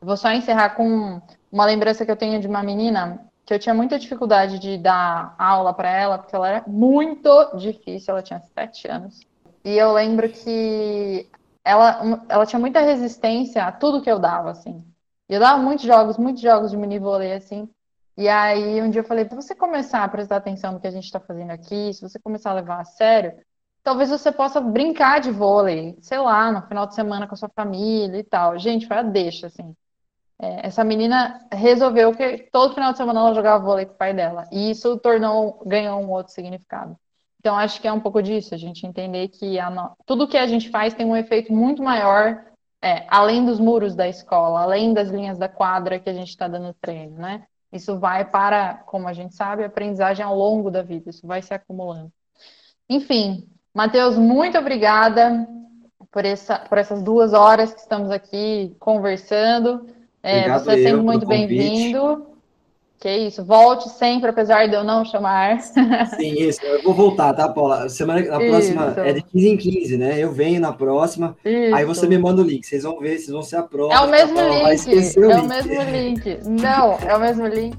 Vou só encerrar com uma lembrança que eu tenho de uma menina que eu tinha muita dificuldade de dar aula para ela, porque ela era muito difícil, ela tinha sete anos. E eu lembro que ela, ela tinha muita resistência a tudo que eu dava, assim. Eu dava muitos jogos, muitos jogos de mini vôlei, assim. E aí um dia eu falei, se você começar a prestar atenção no que a gente está fazendo aqui, se você começar a levar a sério, talvez você possa brincar de vôlei, sei lá, no final de semana com a sua família e tal. Gente, foi a deixa, assim. É, essa menina resolveu que todo final de semana ela jogava vôlei com o pai dela. E isso tornou, ganhou um outro significado. Então, acho que é um pouco disso, a gente entender que no... tudo que a gente faz tem um efeito muito maior, é, além dos muros da escola, além das linhas da quadra que a gente está dando treino, né? Isso vai para, como a gente sabe, aprendizagem ao longo da vida, isso vai se acumulando. Enfim, Matheus, muito obrigada por, essa, por essas duas horas que estamos aqui conversando. É, você é sempre muito bem-vindo. Que isso, volte sempre, apesar de eu não chamar. Sim, isso, eu vou voltar, tá, Paula? Semana, na próxima isso. é de 15 em 15, né? Eu venho na próxima, isso. aí você me manda o link, vocês vão ver, vocês vão ser a prova. É o mesmo link, é o link. mesmo link. Não, é o mesmo link.